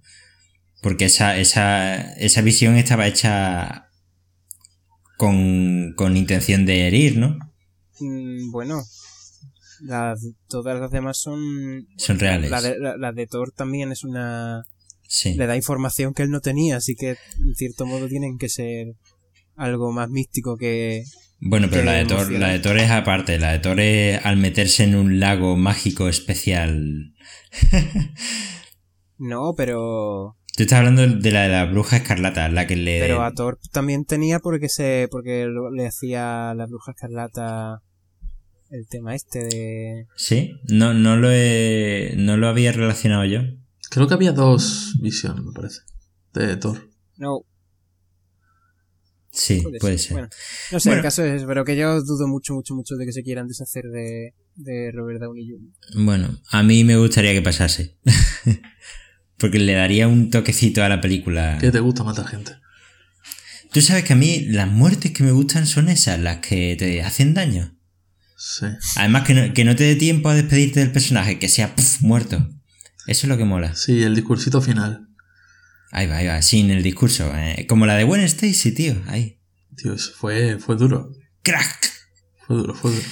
Porque esa, esa, esa visión estaba hecha con, con intención de herir, ¿no? Mm, bueno las, todas las demás son Son reales. La de, la, la de Thor también es una... Sí. Le da información que él no tenía, así que en cierto modo tienen que ser algo más místico que... Bueno, pero que la de, Thor, la de Thor es aparte. La de Thor es al meterse en un lago mágico especial. *laughs* No, pero... Tú estás hablando de la de la bruja escarlata, la que le. Pero a Thor también tenía porque se porque le hacía la bruja escarlata el tema este de... Sí, no, no lo he. No lo había relacionado yo. Creo que había dos visiones, me parece, de Thor. No, Sí, puede, puede ser. Bueno, no sé, Bueno. el caso es, pero que yo dudo mucho, mucho, mucho de que se quieran deshacer de, de Robert Downey Jr. Bueno, a mí me gustaría que pasase. *laughs* Porque le daría un toquecito a la película. Que te gusta matar gente. Tú sabes que a mí las muertes que me gustan son esas, las que te hacen daño. Sí. Además que no, que no te dé tiempo a despedirte del personaje, que sea muerto. Eso es lo que mola. Sí, el discursito final. Ahí va, ahí va, sin el discurso. eh, Como la de Gwen Stacy, tío. Ahí. Tío, eso fue, fue duro. ¡Crack! Fue duro, fue duro.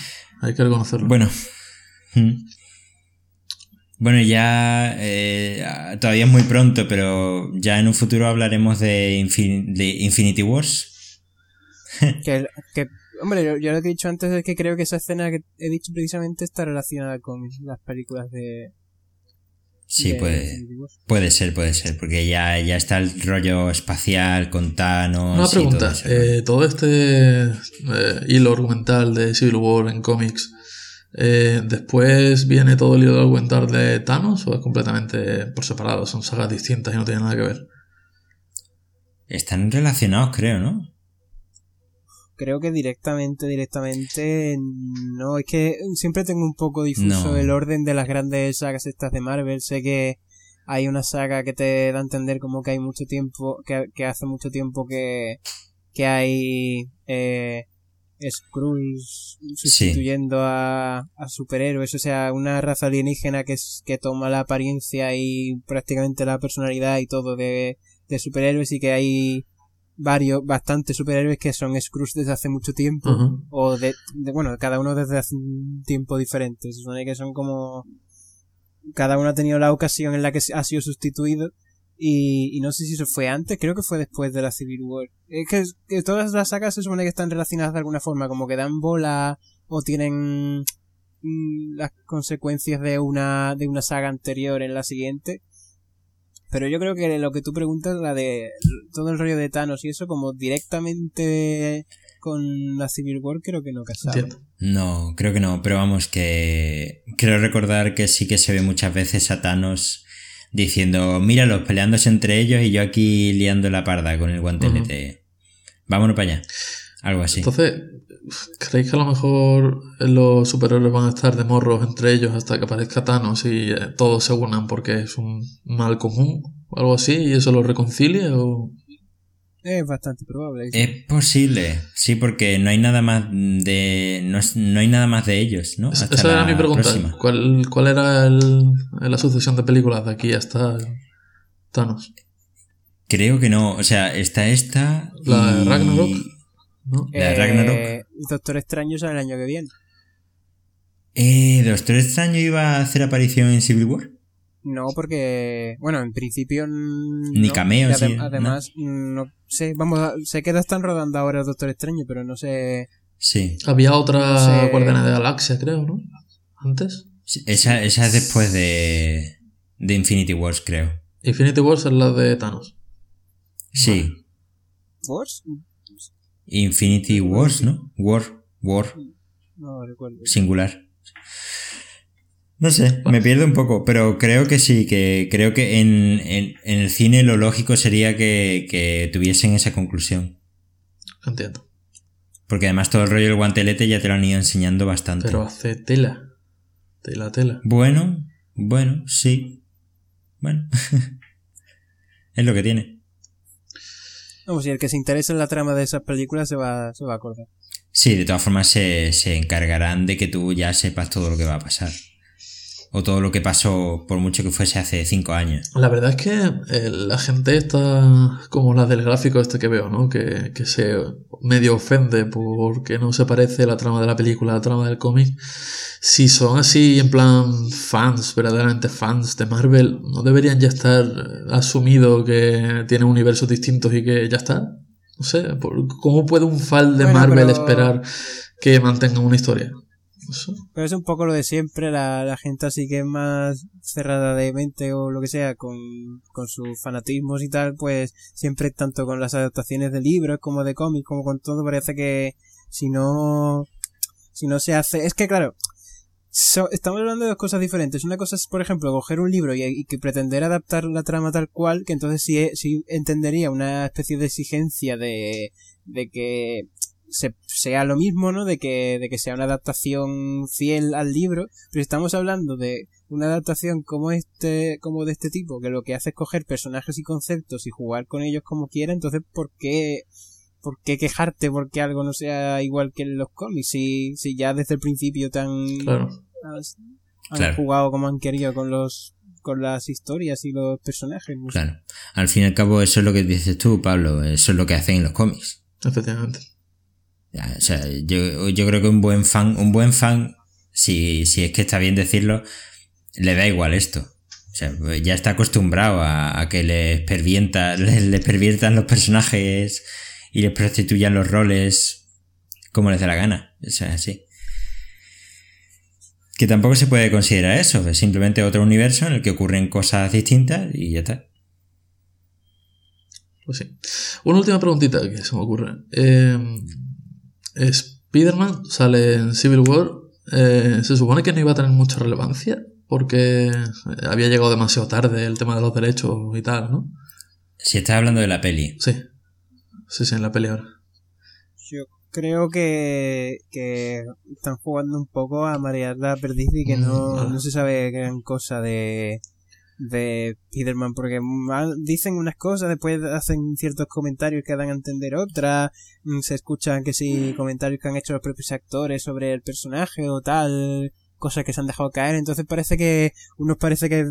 Hay que reconocerlo. Bueno. Mm. Bueno, ya eh, todavía es muy pronto, pero ya en un futuro hablaremos de, Infin- de Infinity Wars. *laughs* Que, que, hombre, yo, yo lo que he dicho antes es que creo que esa escena que he dicho precisamente está relacionada con las películas de... Sí, de puede, puede ser, puede ser, porque ya, ya está el rollo espacial con Thanos. Una y pregunta. todo eh, todo este eh, hilo argumental de Civil War en cómics, eh, ¿después viene todo el hilo argumental de Thanos o es completamente por separado? Son sagas distintas y no tienen nada que ver. Están relacionados, creo, ¿no? Creo que directamente, directamente, no, es que siempre tengo un poco difuso No. el orden de las grandes sagas estas de Marvel. Sé que hay una saga que te da a entender como que hay mucho tiempo, que, que hace mucho tiempo que, que hay eh, Skrulls sustituyendo a, a superhéroes, o sea, una raza alienígena que, es, que toma la apariencia y prácticamente la personalidad y todo de, de superhéroes y que hay varios, bastantes superhéroes que son Skrulls desde hace mucho tiempo o de, de- bueno, cada uno desde hace un tiempo diferente. Se supone que son como cada uno ha tenido la ocasión en la que ha sido sustituido y, y no sé si eso fue antes, creo que fue después de la Civil War. Es que, que todas las sagas se supone que están relacionadas de alguna forma, como que dan bola o tienen mm, las consecuencias de una de una saga anterior en la siguiente. Pero yo creo que lo que tú preguntas, la de todo el rollo de Thanos y eso, como directamente con la Civil War, creo que no casaba. Entiendo. No, creo que no, pero vamos, que creo recordar que sí que se ve muchas veces a Thanos diciendo, míralos peleándose entre ellos y yo aquí liando la parda con el guantelete. Vámonos para allá. Algo así. Entonces, ¿creéis que a lo mejor los superhéroes van a estar de morros entre ellos hasta que aparezca Thanos y eh, todos se unan porque es un mal común o algo así y eso lo reconcilia o Es bastante probable. sí. Es posible, sí, porque no hay nada más de. No, es- no hay nada más de ellos, ¿no? Esa Hasta esa era la mi pregunta. ¿Cuál, cuál era el- la sucesión de películas de aquí hasta Thanos? Creo que no. O sea, está esta. La de y- Ragnarok. ¿No? la Ragnarok. Eh, Doctor Extraño sale el año que viene. Eh, ¿Doctor Extraño iba a hacer aparición en Civil War? No, porque, bueno, en principio. Ni no. cameo, sí, ¿no? Además, no sé, vamos, a- sé que están rodando ahora el Doctor Extraño, pero no sé. Sí. Había otra. Guardiana de Galaxia, creo, ¿no? Antes. Sí, Esa, esa es después de. de Infinity Wars, creo. Infinity Wars es la de Thanos. Sí. ¿Wars? Infinity Wars, ¿no? War. War. No recuerdo. Singular. No sé, me pierdo un poco, pero creo que sí, que creo que en, en- en el cine lo lógico sería que, que tuviesen esa conclusión. Entiendo. Porque además todo el rollo del guantelete ya te lo han ido enseñando bastante. Pero hace tela. Tela, tela. Bueno, bueno, sí. Bueno. *laughs* es lo que tiene. Vamos, si el que se interesa en la trama de esas películas se va, se va a acordar. Sí, de todas formas se, se encargarán de que tú ya sepas todo lo que va a pasar. O todo lo que pasó, por mucho que fuese hace cinco años. La verdad es que eh, la gente está como la del gráfico este que veo, ¿no? Que, que se medio ofende porque no se parece la trama de la película a la trama del cómic. Si son así en plan fans, verdaderamente fans de Marvel, ¿no deberían ya estar asumido que tienen universos distintos y que ya está? No sé, por- ¿cómo puede un fan de Bueno, Marvel pero- esperar que mantengan una historia? Pero es un poco lo de siempre, la, la gente así que es más cerrada de mente o lo que sea, con, con sus fanatismos y tal, pues siempre tanto con las adaptaciones de libros como de cómics, como con todo, parece que si no, si no se hace, es que claro, so- estamos hablando de dos cosas diferentes. Una cosa es, por ejemplo, coger un libro y, y que pretender adaptar la trama tal cual, que entonces sí, sí entendería una especie de exigencia de, de que se, sea lo mismo, ¿no? De que, de que sea una adaptación fiel al libro, pero estamos hablando de una adaptación como este, como de este tipo, que lo que hace es coger personajes y conceptos y jugar con ellos como quiera, entonces ¿por qué, por qué quejarte porque algo no sea igual que en los cómics? Si, si ya desde el principio tan Claro. has- han Claro. jugado como han querido con los, con las historias y los personajes. no. Claro. Al fin y al cabo, eso es lo que dices tú, Pablo. Eso es lo que hacen en los cómics. Efectivamente. O sea, yo, yo creo que un buen fan, un buen fan, si, si es que está bien decirlo, le da igual esto. O sea, ya está acostumbrado a, que les pervienta, *laughs* les, les perviertan los personajes y les prostituyan los roles como les da la gana. O sea, así. Que tampoco se puede considerar eso, es simplemente otro universo en el que ocurren cosas distintas y ya está. Pues sí. Una última preguntita que se me ocurre. Eh, Spider-Man sale en Civil War. eh, se supone que no iba a tener mucha relevancia porque había llegado demasiado tarde el tema de los derechos y tal, ¿no? Si estás hablando de la peli, Sí. Sí, sí, en la peli ahora. Yo creo que, que están jugando un poco a marear la perdiz y que Mm, no, no se sabe gran cosa de, de Spider-Man, porque dicen unas cosas, después hacen ciertos comentarios que dan a entender otras, mm, se escuchan que sí, comentarios que han hecho los propios actores sobre el personaje o tal, cosas que se han dejado caer, entonces parece que, unos parece que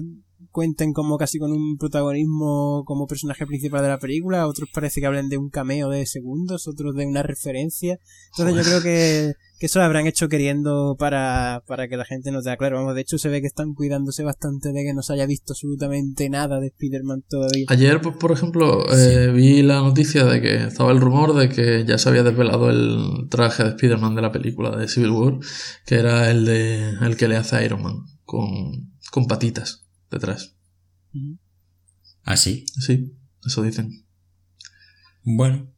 cuenten como casi con un protagonismo como personaje principal de la película, otros parece que hablen de un cameo de segundos, otros de una referencia. Entonces yo creo que, que eso lo habrán hecho queriendo para, para que la gente nos dé claro. Vamos, de hecho se ve que están cuidándose bastante de que no se haya visto absolutamente nada de Spider-Man todavía. Ayer, pues, por ejemplo, eh, vi la noticia de que estaba el rumor de que ya se había desvelado el traje de Spider-Man de la película de Civil War, que era el de el que le hace a Iron Man, con, con patitas detrás. ¿Ah, sí? Sí, eso dicen. Bueno,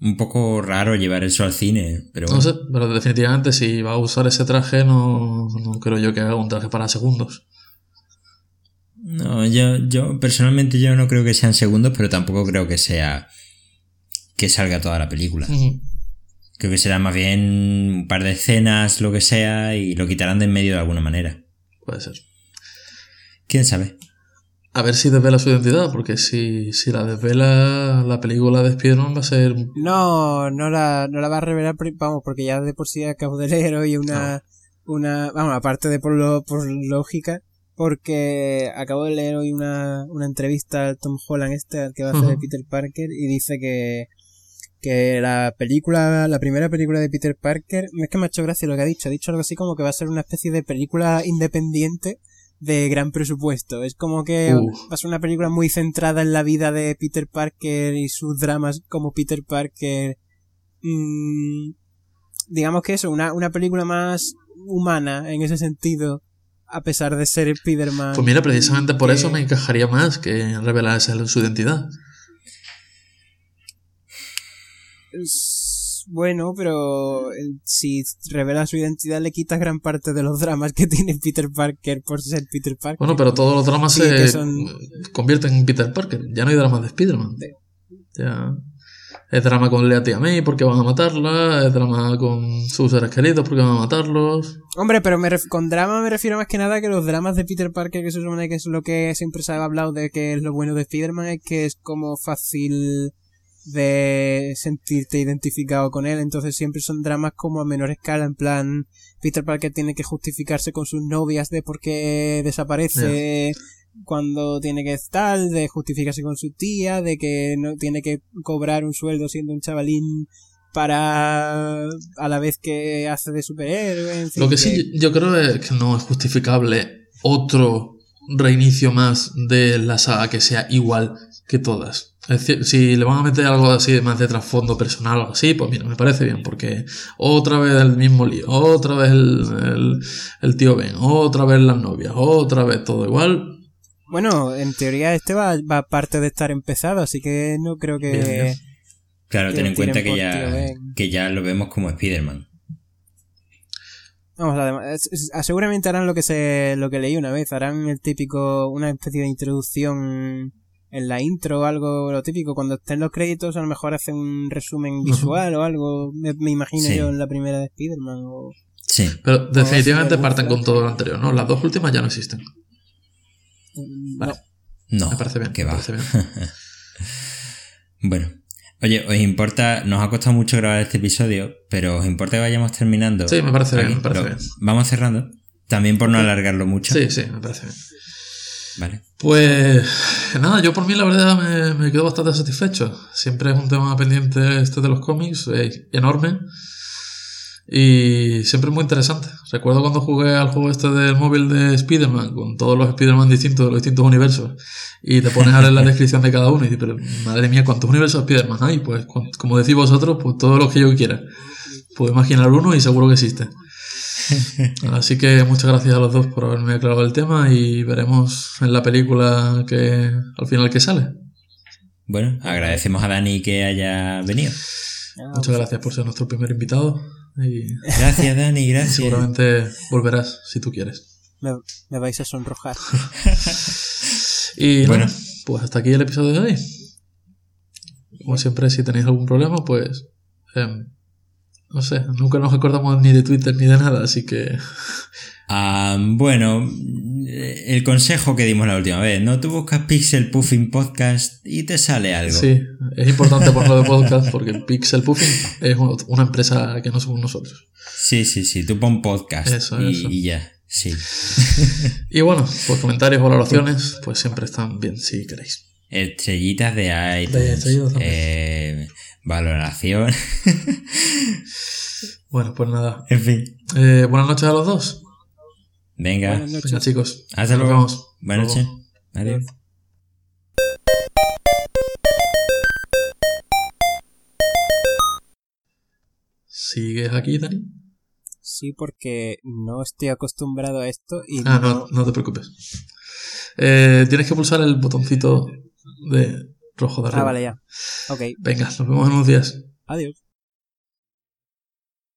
un poco raro llevar eso al cine, pero No sé, pero definitivamente si va a usar ese traje no, no creo yo que haga un traje para segundos. No, yo, yo personalmente yo no creo que sean segundos, pero tampoco creo que sea que salga toda la película. Creo que será más bien un par de escenas, lo que sea, y lo quitarán de en medio de alguna manera. Puede ser. ¿Quién sabe? A ver si desvela su identidad, porque si, si la desvela, la película de Spider-Man va a ser. No, no la, no la va a revelar, vamos, porque ya de por sí acabo de leer hoy una, una, vamos, aparte de por lo, por lógica, porque acabo de leer hoy una, una entrevista al Tom Holland este, al que va a hacer de Peter Parker, y dice que, que la película, la primera película de Peter Parker, es que me ha hecho gracia lo que ha dicho, ha dicho algo así como que va a ser una especie de película independiente de gran presupuesto. Es como que va a ser una película muy centrada en la vida de Peter Parker y sus dramas como Peter Parker. Mm, digamos que eso, una, una película más humana en ese sentido, a pesar de ser Spider-Man. Pues mira, precisamente por que- eso me encajaría más que revelar esa- su identidad. Es- Bueno, pero eh, si revela su identidad le quitas gran parte de los dramas que *laughs* tiene Peter Parker por ser Peter Parker. Bueno, pero todos los dramas Sí, se son- convierten en Peter Parker. Ya no hay dramas de Spider-Man. De- Ya. Es drama con Lea Tía May porque van a matarla. Es drama con sus seres queridos porque van a matarlos. Hombre, pero me ref- con drama me refiero más que nada que los dramas de Peter Parker, que se supone que es lo que siempre se ha hablado de que es lo bueno de Spider-Man, es que es como fácil de sentirte identificado con él, entonces siempre son dramas como a menor escala, en plan, Peter Parker tiene que justificarse con sus novias de por qué desaparece cuando tiene que estar, de justificarse con su tía, de que no tiene que cobrar un sueldo siendo un chavalín para a la vez que hace de superhéroe. en fin, Lo que sí yo creo es que no es justificable otro reinicio más de la saga que sea igual que todas. Es decir, si le van a meter algo así más de trasfondo personal o algo así, pues mira, me parece bien, porque otra vez el mismo lío, otra vez el, el, el tío Ben, otra vez las novias, otra vez todo igual. Bueno, en teoría este va, va parte de estar empezado, así que no creo que... Bien, bien. Claro, Que ten en cuenta que ya, que ya lo vemos como Spider-Man. Vamos, además, ah, seguramente harán lo que se, lo que leí una vez, harán el típico, una especie de introducción en la intro o algo, lo típico, cuando estén los créditos a lo mejor hacen un resumen visual o algo, me, me imagino Sí. yo en la primera de Spider-Man o... Sí. Pero definitivamente parten con todo lo anterior, ¿no? Las dos últimas ya no existen. mm, Vale. No. Me parece bien. que me va. parece bien. *laughs* Bueno. Oye, ¿os importa? Nos ha costado mucho grabar este episodio, pero ¿os importa que vayamos terminando? Sí, me parece bien, me parece bien. Vamos cerrando. También por no alargarlo mucho. Sí, sí, me parece bien. Vale. Pues nada, yo por mí la verdad me, me quedo bastante satisfecho. Siempre es un tema pendiente este de los cómics, eh, enorme. Y siempre muy interesante. Recuerdo cuando jugué al juego este del móvil de Spider-Man, con todos los Spider-Man distintos de los distintos universos, y te pones a leer la *laughs* descripción de cada uno y dices, pero madre mía, ¿cuántos universos de Spider-Man hay? Pues como decís vosotros, pues todos los que yo quiera. Puedo imaginar uno y seguro que existe. *laughs* Así que muchas gracias a los dos por haberme aclarado el tema y veremos en la película que al final que sale. Bueno, agradecemos a Dani que haya venido. Muchas gracias por ser nuestro primer invitado y Gracias, Dani, gracias. seguramente volverás si tú quieres. me, me vais a sonrojar. *laughs* Y Bueno. bueno, pues hasta aquí el episodio de hoy. Como siempre, si tenéis algún problema, pues em, no sé, nunca nos acordamos ni de Twitter ni de nada, así que *laughs* Ah, bueno, el consejo que dimos la última vez, ¿no? Tú buscas Pixel Puffin Podcast y te sale algo. sí, es importante ponerlo de podcast porque Pixel Puffin es un- una empresa que no somos nosotros. sí, sí, sí, tú pon podcast Eso, y, eso. y ya, sí. *laughs* Y bueno, pues comentarios, valoraciones, pues siempre están bien si queréis. Estrellitas de De iTunes, también. eh, valoración, *laughs* Bueno, pues nada. en fin. Eh, buenas noches a los dos. Venga, Buenas noches. Venga, chicos. hasta Nos luego. vemos. Buenas noches. Adiós. ¿Sigues aquí, Dani? Sí, porque no estoy acostumbrado a esto y Ah, no- no, no te preocupes. Eh, tienes que pulsar el botoncito de rojo de arriba. Ah, vale, ya. Ok. Venga, nos vemos en unos días. Adiós.